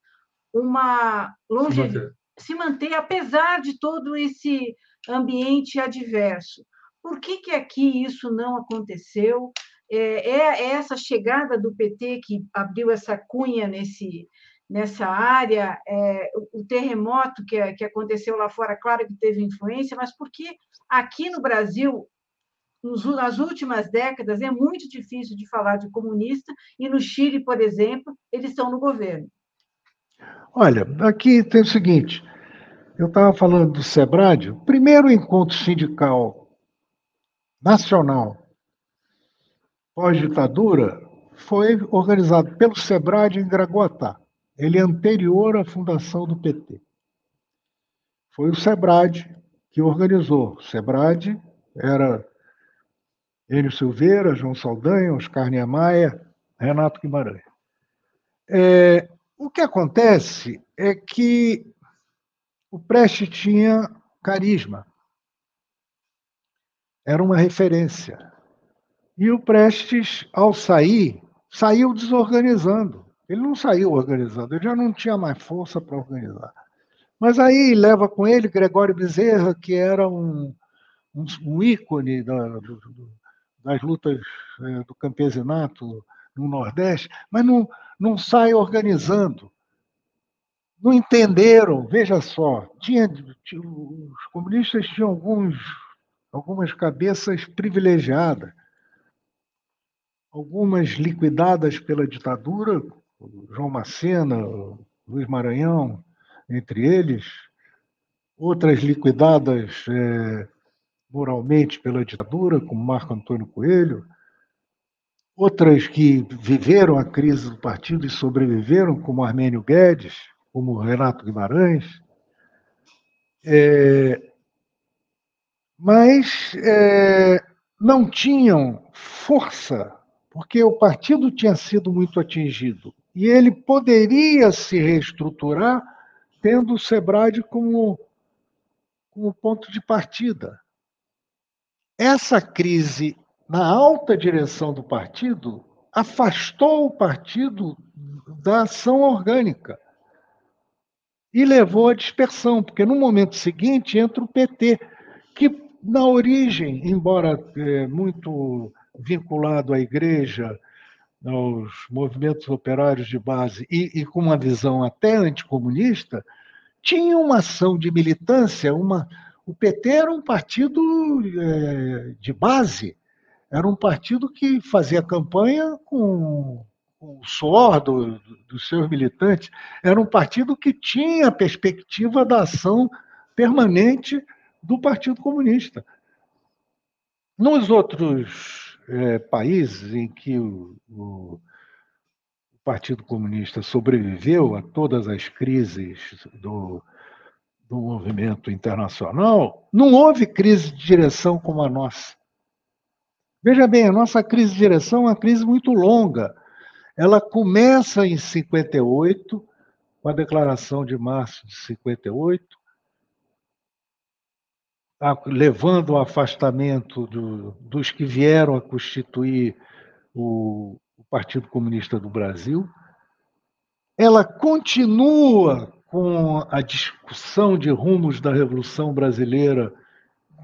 uma longevidade, se manter apesar de todo esse ambiente adverso. Por que, que aqui isso não aconteceu? É, é, é essa chegada do PT que abriu essa cunha nesse, nessa área, é, o terremoto que, que aconteceu lá fora, claro que teve influência, mas porque aqui no Brasil, nos, nas últimas décadas, é muito difícil de falar de comunista, e no Chile, por exemplo, eles estão no governo. Olha, aqui tem o seguinte: eu estava falando do SEBRAD, o primeiro encontro sindical nacional pós-ditadura foi organizado pelo SEBRAD em Gragoatá. Ele é anterior à fundação do PT. Foi o SEBRAD que organizou. O SEBRAD era Enio Silveira, João Saldanha, Oscar Niemeyer, Renato Guimarães. É, o que acontece é que o Preste tinha carisma. Era uma referência. E o Prestes, ao sair, saiu desorganizando. Ele não saiu organizando, ele já não tinha mais força para organizar. Mas aí leva com ele Gregório Bezerra, que era um, um, um ícone da, do, das lutas é, do campesinato no Nordeste, mas não, não sai organizando. Não entenderam, veja só, tinha, tinha, os comunistas tinham alguns, algumas cabeças privilegiadas, algumas liquidadas pela ditadura, João Macena, Luiz Maranhão, entre eles, outras liquidadas é, moralmente pela ditadura, como Marco Antônio Coelho, outras que viveram a crise do partido e sobreviveram, como Armênio Guedes, como Renato Guimarães. É, mas é, não tinham força, porque o partido tinha sido muito atingido e ele poderia se reestruturar tendo o SEBRAD como, como ponto de partida. Essa crise na alta direção do partido afastou o partido da ação orgânica e levou à dispersão, porque no momento seguinte entra o PT, que na origem, embora é, muito vinculado à igreja, aos movimentos operários de base e, e com uma visão até anticomunista, tinha uma ação de militância, uma, o PT era um partido é, de base, era um partido que fazia campanha com, com o suor do, dos seus militantes, era um partido que tinha a perspectiva da ação permanente do Partido Comunista. Nos outros é, países em que o, o, Partido Comunista sobreviveu a todas as crises do, do movimento internacional, não houve crise de direção como a nossa. Veja bem, a nossa crise de direção é uma crise muito longa. Ela começa em 58, com a declaração de março de 58, levando ao afastamento do, dos que vieram a constituir o, o Partido Comunista do Brasil. Ela continua com a discussão de rumos da Revolução Brasileira,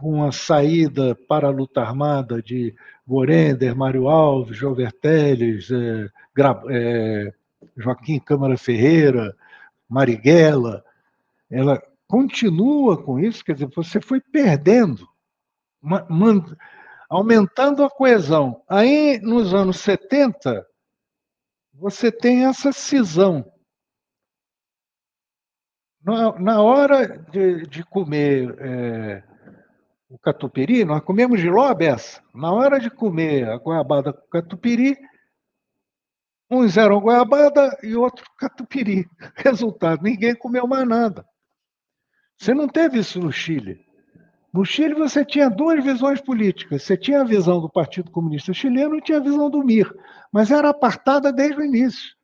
com a saída para a luta armada de Gorender, Mário Alves, João Vertelles, é, é, Joaquim Câmara Ferreira, Marighella, ela continua com isso, quer dizer, você foi perdendo, aumentando a coesão. Aí, nos anos 70, você tem essa cisão na, na hora de, de comer é, o catupiry, nós comemos giló beça. Na hora de comer a goiabada com catupiry, uns eram goiabada e outro catupiry. Resultado, ninguém comeu mais nada. Você não teve isso no Chile. No Chile você tinha duas visões políticas. Você tinha a visão do Partido Comunista Chileno e tinha a visão do MIR, mas era apartada desde o início.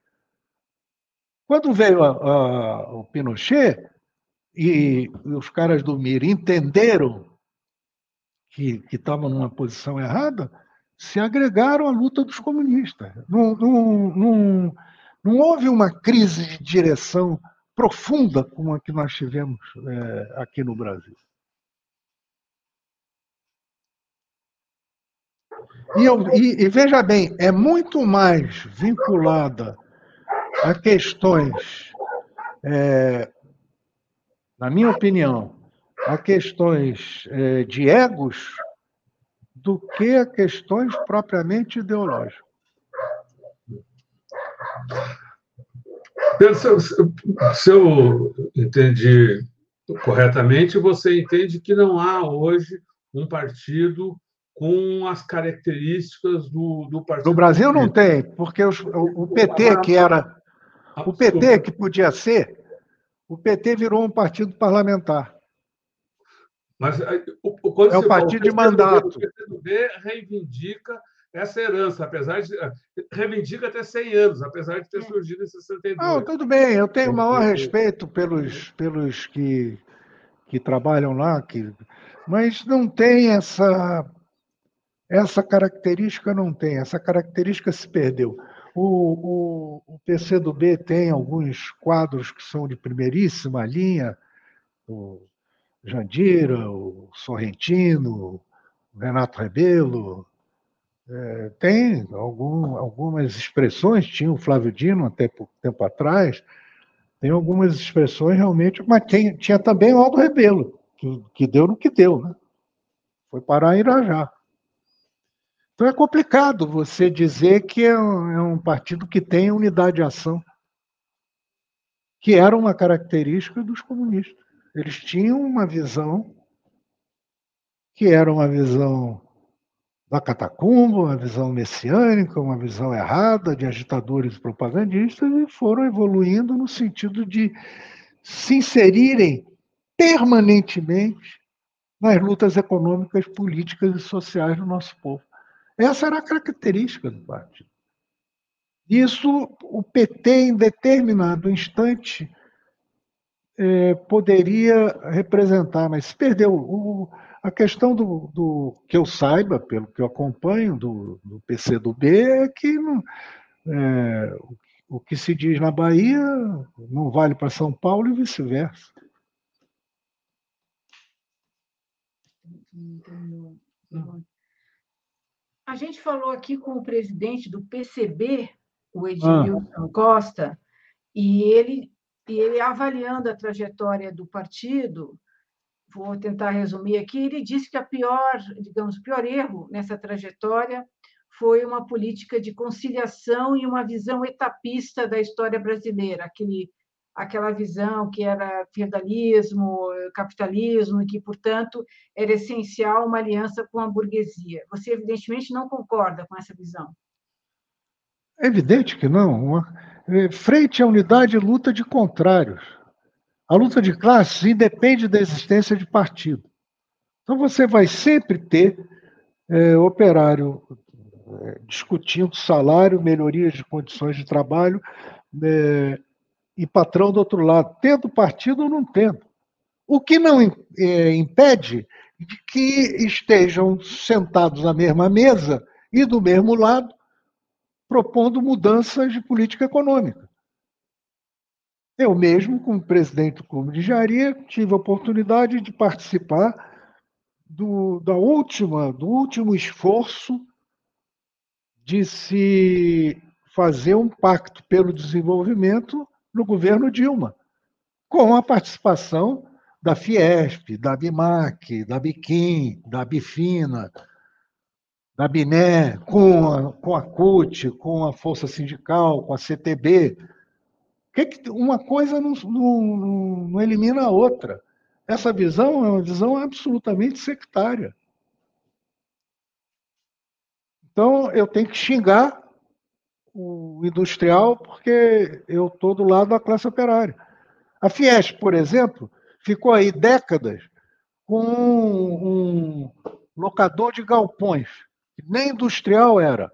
Quando veio a, a, o Pinochet e os caras do MIR entenderam que estavam numa posição errada, se agregaram à luta dos comunistas. Não, não, não, não houve uma crise de direção profunda como a que nós tivemos é, aqui no Brasil. E, eu, e, e, veja bem, é muito mais vinculada a questões, é, na minha opinião, a questões é, de egos do que a questões propriamente ideológicas. Se eu entendi corretamente, você entende que não há hoje um partido com as características do, do partido. No Brasil não tem, porque os, o, o PT, que era o PT, que podia ser, o PT virou um partido parlamentar. Mas é o partido de mandato. O PCdoB reivindica essa herança, apesar de. reivindica até 100 anos, apesar de ter surgido em 62. Não, tudo bem, eu tenho o maior respeito pelos, pelos que, que trabalham lá, que, mas não tem essa. Essa característica não tem, essa característica se perdeu. O, o, o PCdoB tem alguns quadros que são de primeiríssima linha, o Jandira, o Sorrentino, o Renato Rebelo, é, tem algum, algumas expressões, tinha o Flávio Dino até pouco tempo atrás, tem algumas expressões realmente, mas tem, tinha também o Aldo Rebelo, que, que deu no que deu, né? Foi parar em Irajá. Então é complicado você dizer que é um, é um partido que tem unidade de ação, que era uma característica dos comunistas. Eles tinham uma visão que era uma visão da catacumba, uma visão messiânica, uma visão errada de agitadores propagandistas e foram evoluindo no sentido de se inserirem permanentemente nas lutas econômicas, políticas e sociais do nosso povo. Essa era a característica do partido. Isso o PT, em determinado instante, é, poderia representar, mas se perdeu. O, a questão do, do, que eu saiba, pelo que eu acompanho do, do PCdoB, é que não, é, o, o que se diz na Bahia não vale para São Paulo e vice-versa. A gente falou aqui com o presidente do PCB, o Edmilson ah. Costa, e ele, e ele avaliando a trajetória do partido, vou tentar resumir aqui, ele disse que a pior, digamos, o pior erro nessa trajetória foi uma política de conciliação e uma visão etapista da história brasileira, aquele, aquela visão que era feudalismo, capitalismo, e que, portanto, era essencial uma aliança com a burguesia. Você, evidentemente, não concorda com essa visão. É evidente que não. É, frente à unidade, luta de contrários. A luta de classes independe da existência de partido. Então, você vai sempre ter é, operário é, discutindo salário, melhorias de condições de trabalho, é, e patrão do outro lado, tendo partido ou não tendo. O que não é, impede de que estejam sentados à mesma mesa e do mesmo lado, propondo mudanças de política econômica. Eu mesmo, como presidente do Clube de Engenharia, tive a oportunidade de participar do, da última, do último esforço de se fazer um pacto pelo desenvolvimento no governo Dilma, com a participação da Fiesp, da Bimac, da Biquim, da Bifina, da Biné, com a, com a CUT, com a Força Sindical, com a CTB. Que uma coisa não, não, não elimina a outra. Essa visão é uma visão absolutamente sectária. Então, eu tenho que xingar o industrial porque eu estou do lado da classe operária. A Fiesp, por exemplo, ficou aí décadas com um locador de galpões, que nem industrial era.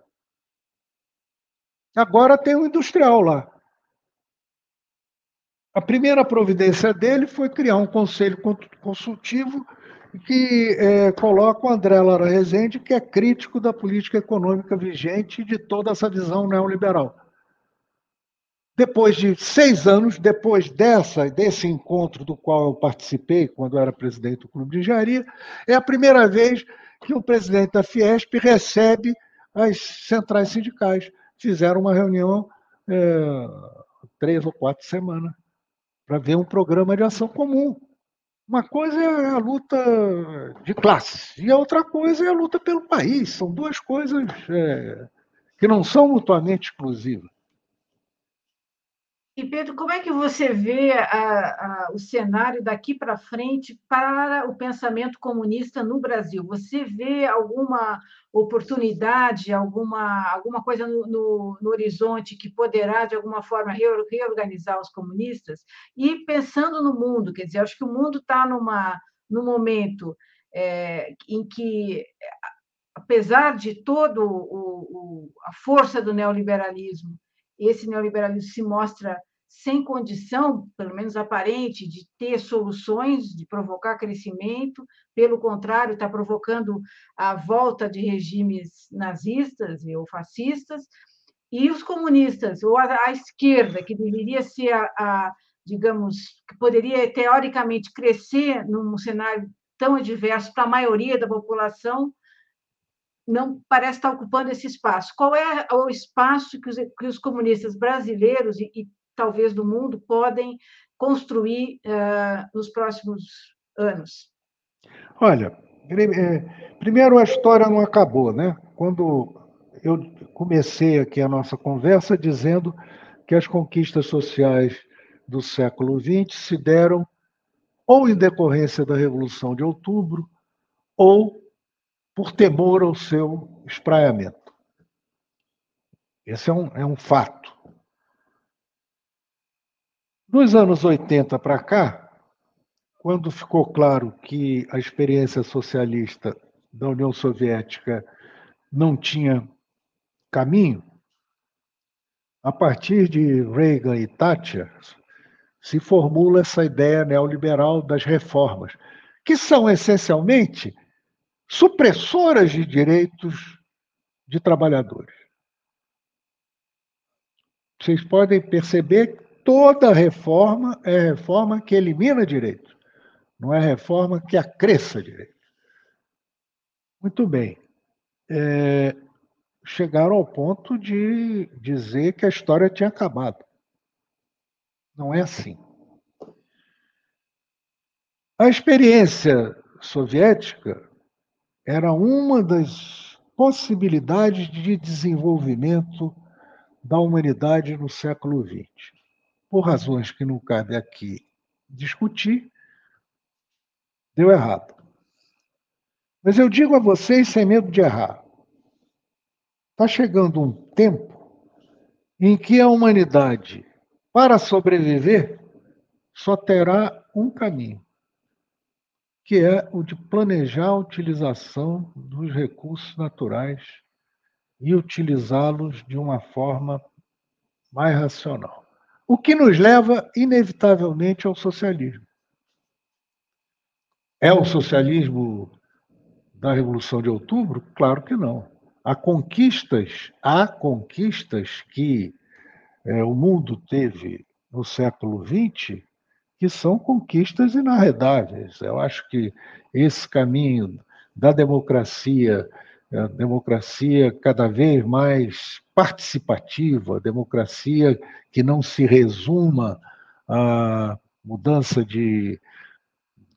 Agora tem um industrial lá. A primeira providência dele foi criar um conselho consultivo que é, coloca o André Lara Rezende, que é crítico da política econômica vigente e de toda essa visão neoliberal. Depois de seis anos, depois dessa, desse encontro do qual eu participei quando eu era presidente do Clube de Engenharia, é a primeira vez que o presidente da Fiesp recebe as centrais sindicais. Fizeram uma reunião é, três ou quatro semanas para ver um programa de ação comum. Uma coisa é a luta de classes e a outra coisa é a luta pelo país. São duas coisas é, que não são mutuamente exclusivas. E Pedro, como é que você vê a, a, o cenário daqui para frente para o pensamento comunista no Brasil? Você vê alguma oportunidade, alguma, alguma coisa no, no, no horizonte que poderá, de alguma forma, reorganizar os comunistas? E pensando no mundo, quer dizer, acho que o mundo está num momento é, em que, apesar de toda a força do neoliberalismo, esse neoliberalismo se mostra sem condição, pelo menos aparente, de ter soluções, de provocar crescimento, pelo contrário, está provocando a volta de regimes nazistas ou fascistas, e os comunistas, ou a, a esquerda, que deveria ser a, a, digamos, que poderia teoricamente crescer num cenário tão adverso para a maioria da população, não parece estar ocupando esse espaço. Qual é o espaço que os, que os comunistas brasileiros e, e, talvez do mundo podem construir uh, nos próximos anos? Olha, é, primeiro a história não acabou, né? Quando eu comecei aqui a nossa conversa dizendo que as conquistas sociais do século XX se deram ou em decorrência da Revolução de Outubro ou por temor ao seu espraiamento. Esse é um, é um fato. Dos anos 80 para cá, quando ficou claro que a experiência socialista da União Soviética não tinha caminho, a partir de Reagan e Thatcher, se formula essa ideia neoliberal das reformas, que são essencialmente supressoras de direitos de trabalhadores. Vocês podem perceber que toda reforma é reforma que elimina direitos, não é reforma que acresça direitos. Muito bem. É, chegaram ao ponto de dizer que a história tinha acabado. Não é assim. A experiência soviética era uma das possibilidades de desenvolvimento da humanidade no século XX. Por razões que não cabe aqui discutir, deu errado. Mas eu digo a vocês, sem medo de errar, está chegando um tempo em que a humanidade, para sobreviver, só terá um caminho, que é o de planejar a utilização dos recursos naturais e utilizá-los de uma forma mais racional. O que nos leva, inevitavelmente, ao socialismo. É o socialismo da Revolução de Outubro? Claro que não. Há conquistas, há conquistas que é, o mundo teve no século XX que são conquistas inarredáveis. Eu acho que esse caminho da democracia a democracia cada vez mais participativa, democracia que não se resuma à mudança de,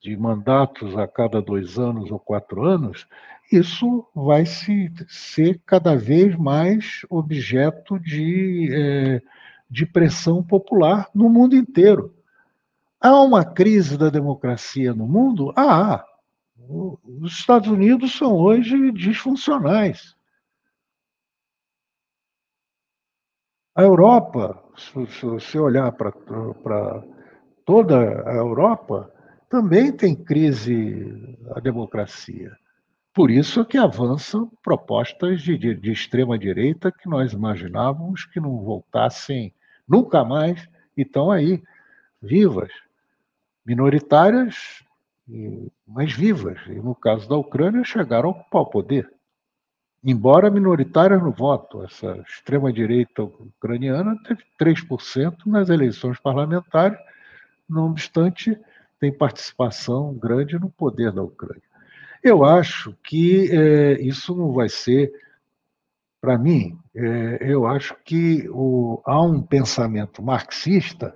de mandatos a cada dois anos ou quatro anos, isso vai se, ser cada vez mais objeto de, é, de pressão popular no mundo inteiro. Há uma crise da democracia no mundo? Ah, os Estados Unidos são hoje disfuncionais. A Europa, se você olhar para toda a Europa, também tem crise a democracia. Por isso que avançam propostas de, de, de extrema-direita que nós imaginávamos que não voltassem nunca mais e estão aí, vivas. Minoritárias mas vivas. E no caso da Ucrânia, chegaram a ocupar o poder. Embora minoritárias no voto, essa extrema-direita ucraniana teve 3% nas eleições parlamentares, não obstante, tem participação grande no poder da Ucrânia. Eu acho que é, isso não vai ser, para mim, é, eu acho que o, há um pensamento marxista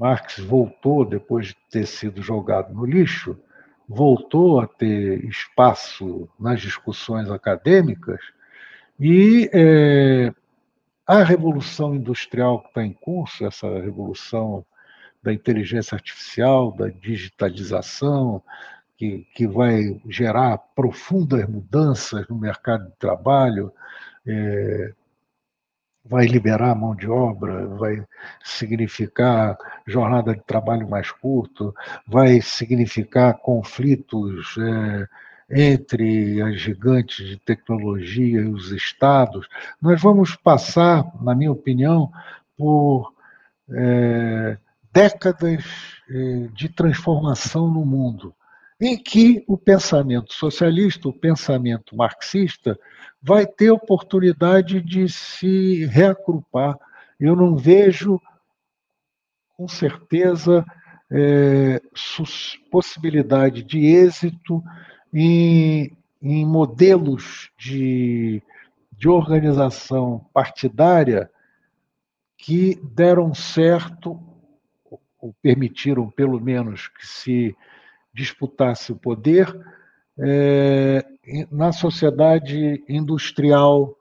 Marx voltou, depois de ter sido jogado no lixo, voltou a ter espaço nas discussões acadêmicas e é, a revolução industrial que está em curso, essa revolução da inteligência artificial, da digitalização, que, que vai gerar profundas mudanças no mercado de trabalho, é, vai liberar a mão de obra, vai significar jornada de trabalho mais curto, vai significar conflitos é, entre as gigantes de tecnologia e os estados. Nós vamos passar, na minha opinião, por é, décadas é, de transformação no mundo, em que o pensamento socialista, o pensamento marxista, vai ter oportunidade de se reagrupar. Eu não vejo, com certeza, é, possibilidade de êxito em, em modelos de, de organização partidária que deram certo, ou permitiram, pelo menos, que se disputasse o poder é, na sociedade industrial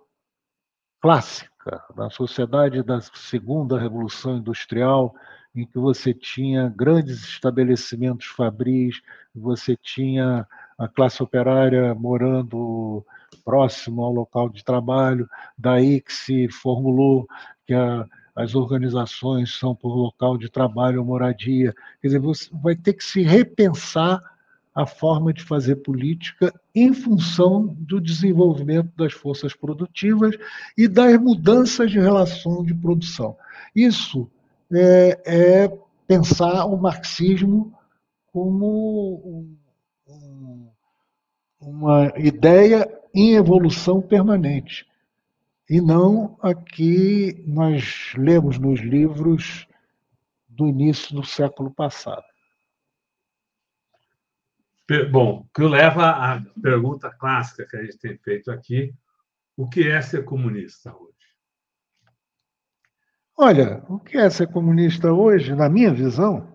clássica, na sociedade da segunda revolução industrial, em que você tinha grandes estabelecimentos fabris, você tinha a classe operária morando próximo ao local de trabalho, daí que se formulou que a, as organizações são por local de trabalho ou moradia. Quer dizer, você vai ter que se repensar a forma de fazer política em função do desenvolvimento das forças produtivas e das mudanças de relação de produção. Isso é, é pensar o marxismo como um, uma ideia em evolução permanente. E não a que nós lemos nos livros do início do século passado. Bom, que leva à pergunta clássica que a gente tem feito aqui: o que é ser comunista hoje? Olha, o que é ser comunista hoje, na minha visão,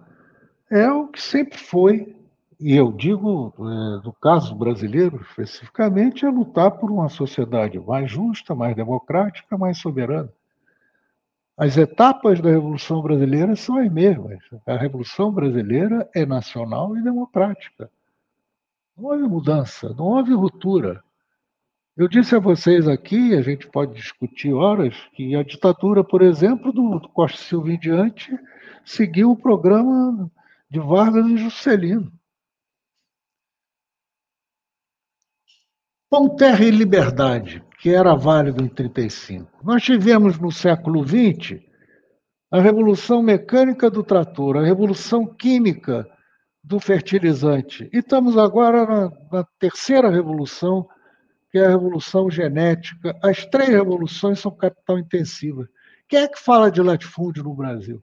é o que sempre foi, e eu digo, é, no caso brasileiro especificamente, é lutar por uma sociedade mais justa, mais democrática, mais soberana. As etapas da Revolução Brasileira são as mesmas. A Revolução Brasileira é nacional e democrática. Não houve mudança, não houve ruptura. Eu disse a vocês aqui, a gente pode discutir horas, que a ditadura, por exemplo, do, Costa Silva em diante, seguiu o programa de Vargas e Juscelino. Pão, terra e liberdade que era válido em 35. Nós tivemos no século XX a revolução mecânica do trator, a revolução química do fertilizante. E estamos agora na, na terceira revolução, que é a revolução genética. As três revoluções são capital intensiva. Quem é que fala de latifúndio no Brasil?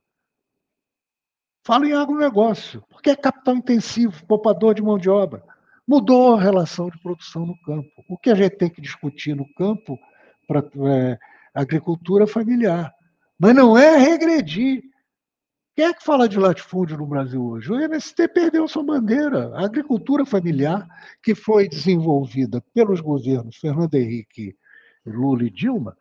Fala em agronegócio, porque é capital intensivo, poupador de mão de obra. Mudou a relação de produção no campo. O que a gente tem que discutir no campo para é, agricultura familiar. Mas não é regredir. Quem é que fala de latifúndio no Brasil hoje? O MST perdeu sua bandeira. A agricultura familiar, que foi desenvolvida pelos governos Fernando Henrique, Lula e Dilma,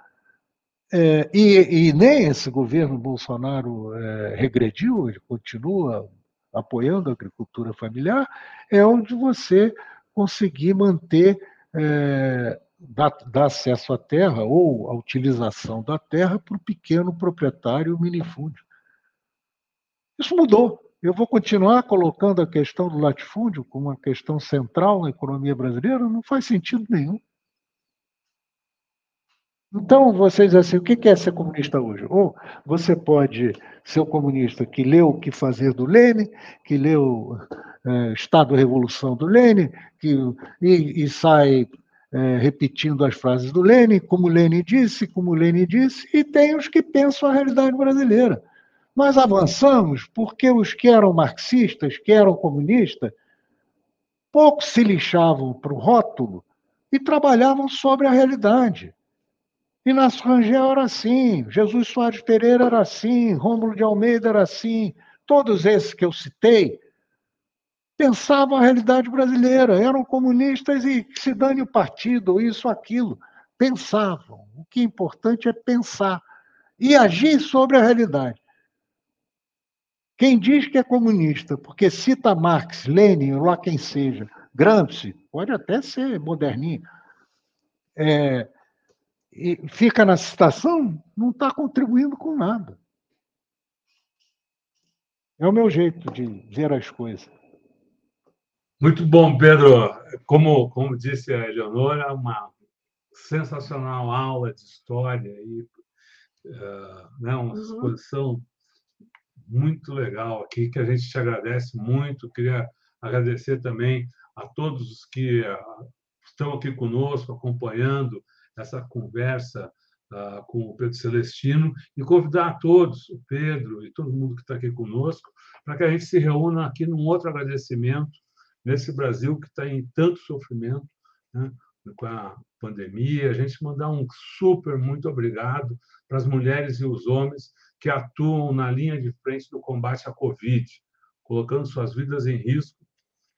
é, e, e, nem esse governo Bolsonaro é, regrediu, ele continua apoiando a agricultura familiar, é onde você conseguir manter, é, dar, dar, acesso à terra ou a utilização da terra para o pequeno proprietário minifúndio. Isso mudou. Eu vou continuar colocando a questão do latifúndio como uma questão central na economia brasileira? Não faz sentido nenhum. Então, vocês assim, o que é ser comunista hoje? Ou você pode ser o comunista que leu O que Fazer do Lênin, que leu é, Estado Revolução do Lênin, que, e, e sai é, repetindo as frases do Lênin, como Lênin disse, como Lênin disse, e tem os que pensam a realidade brasileira. Nós avançamos porque os que eram marxistas, que eram comunistas, pouco se lixavam para o rótulo e trabalhavam sobre a realidade. Inácio Rangel era assim, Jesus Soares Pereira era assim, Rômulo de Almeida era assim, todos esses que eu citei pensavam a realidade brasileira, eram comunistas e se dane o partido, isso, aquilo. Pensavam. O que é importante é pensar e agir sobre a realidade. Quem diz que é comunista, porque cita Marx, Lenin, lá quem seja, Gramsci, pode até ser moderninho, é, e fica na citação, não está contribuindo com nada. É o meu jeito de ver as coisas. Muito bom, Pedro. Como, como disse a Eleonora, uma sensacional aula de história e uh, né, uma uhum. exposição muito legal aqui, que a gente te agradece muito. Queria agradecer também a todos os que uh, estão aqui conosco, acompanhando essa conversa uh, com o Pedro Celestino e convidar todos, o Pedro e todo mundo que está aqui conosco, para que a gente se reúna aqui num outro agradecimento nesse Brasil que está em tanto sofrimento né, com a pandemia. A gente mandar um super muito obrigado para as mulheres e os homens que atuam na linha de frente do combate à Covid, colocando suas vidas em risco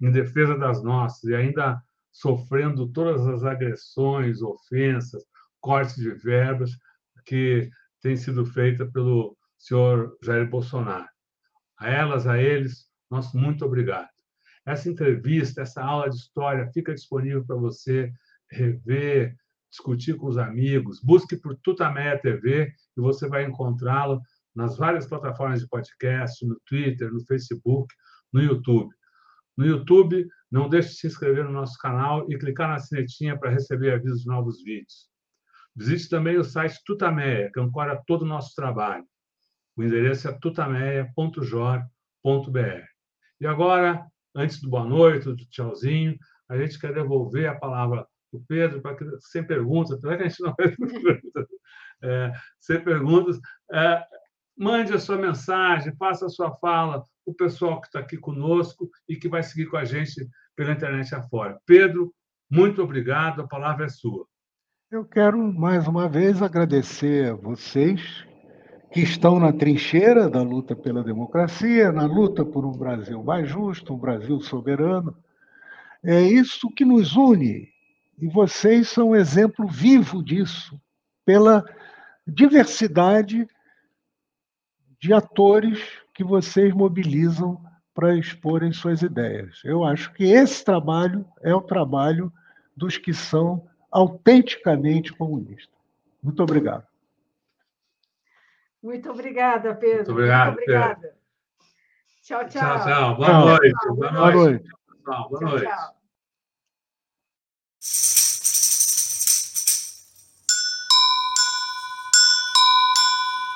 em defesa das nossas e ainda sofrendo todas as agressões, ofensas, cortes de verbas que têm sido feitas pelo senhor Jair Bolsonaro. A elas, a eles, nosso muito obrigado. Essa entrevista, essa aula de história fica disponível para você rever, discutir com os amigos. Busque por Tutameia TV e você vai encontrá-la nas várias plataformas de podcast, no Twitter, no Facebook, no YouTube. No YouTube, não deixe de se inscrever no nosso canal e clicar na sinetinha para receber avisos de novos vídeos. Visite também o site Tutameia, que ancora todo o nosso trabalho. O endereço é tutameia.jor.br. E agora, antes do boa noite, do tchauzinho, a gente quer devolver a palavra para o Pedro, para que, sem perguntas, apesar que a gente não perguntas, é, sem perguntas, é, mande a sua mensagem, faça a sua fala, o pessoal que está aqui conosco e que vai seguir com a gente pela internet afora. Pedro, muito obrigado, a palavra é sua. Eu quero, mais uma vez, agradecer a vocês que estão na trincheira da luta pela democracia, na luta por um Brasil mais justo, um Brasil soberano. É isso que nos une. E vocês são um exemplo vivo disso, pela diversidade de atores que vocês mobilizam para exporem suas ideias. Eu acho que esse trabalho é o trabalho dos que são autenticamente comunistas. Muito obrigado. Muito obrigada, Pedro. Muito obrigado, Muito obrigada. Pedro. Tchau, tchau. Tchau, tchau. Boa tchau. noite. Boa noite. Boa noite. Boa noite. Tchau, tchau.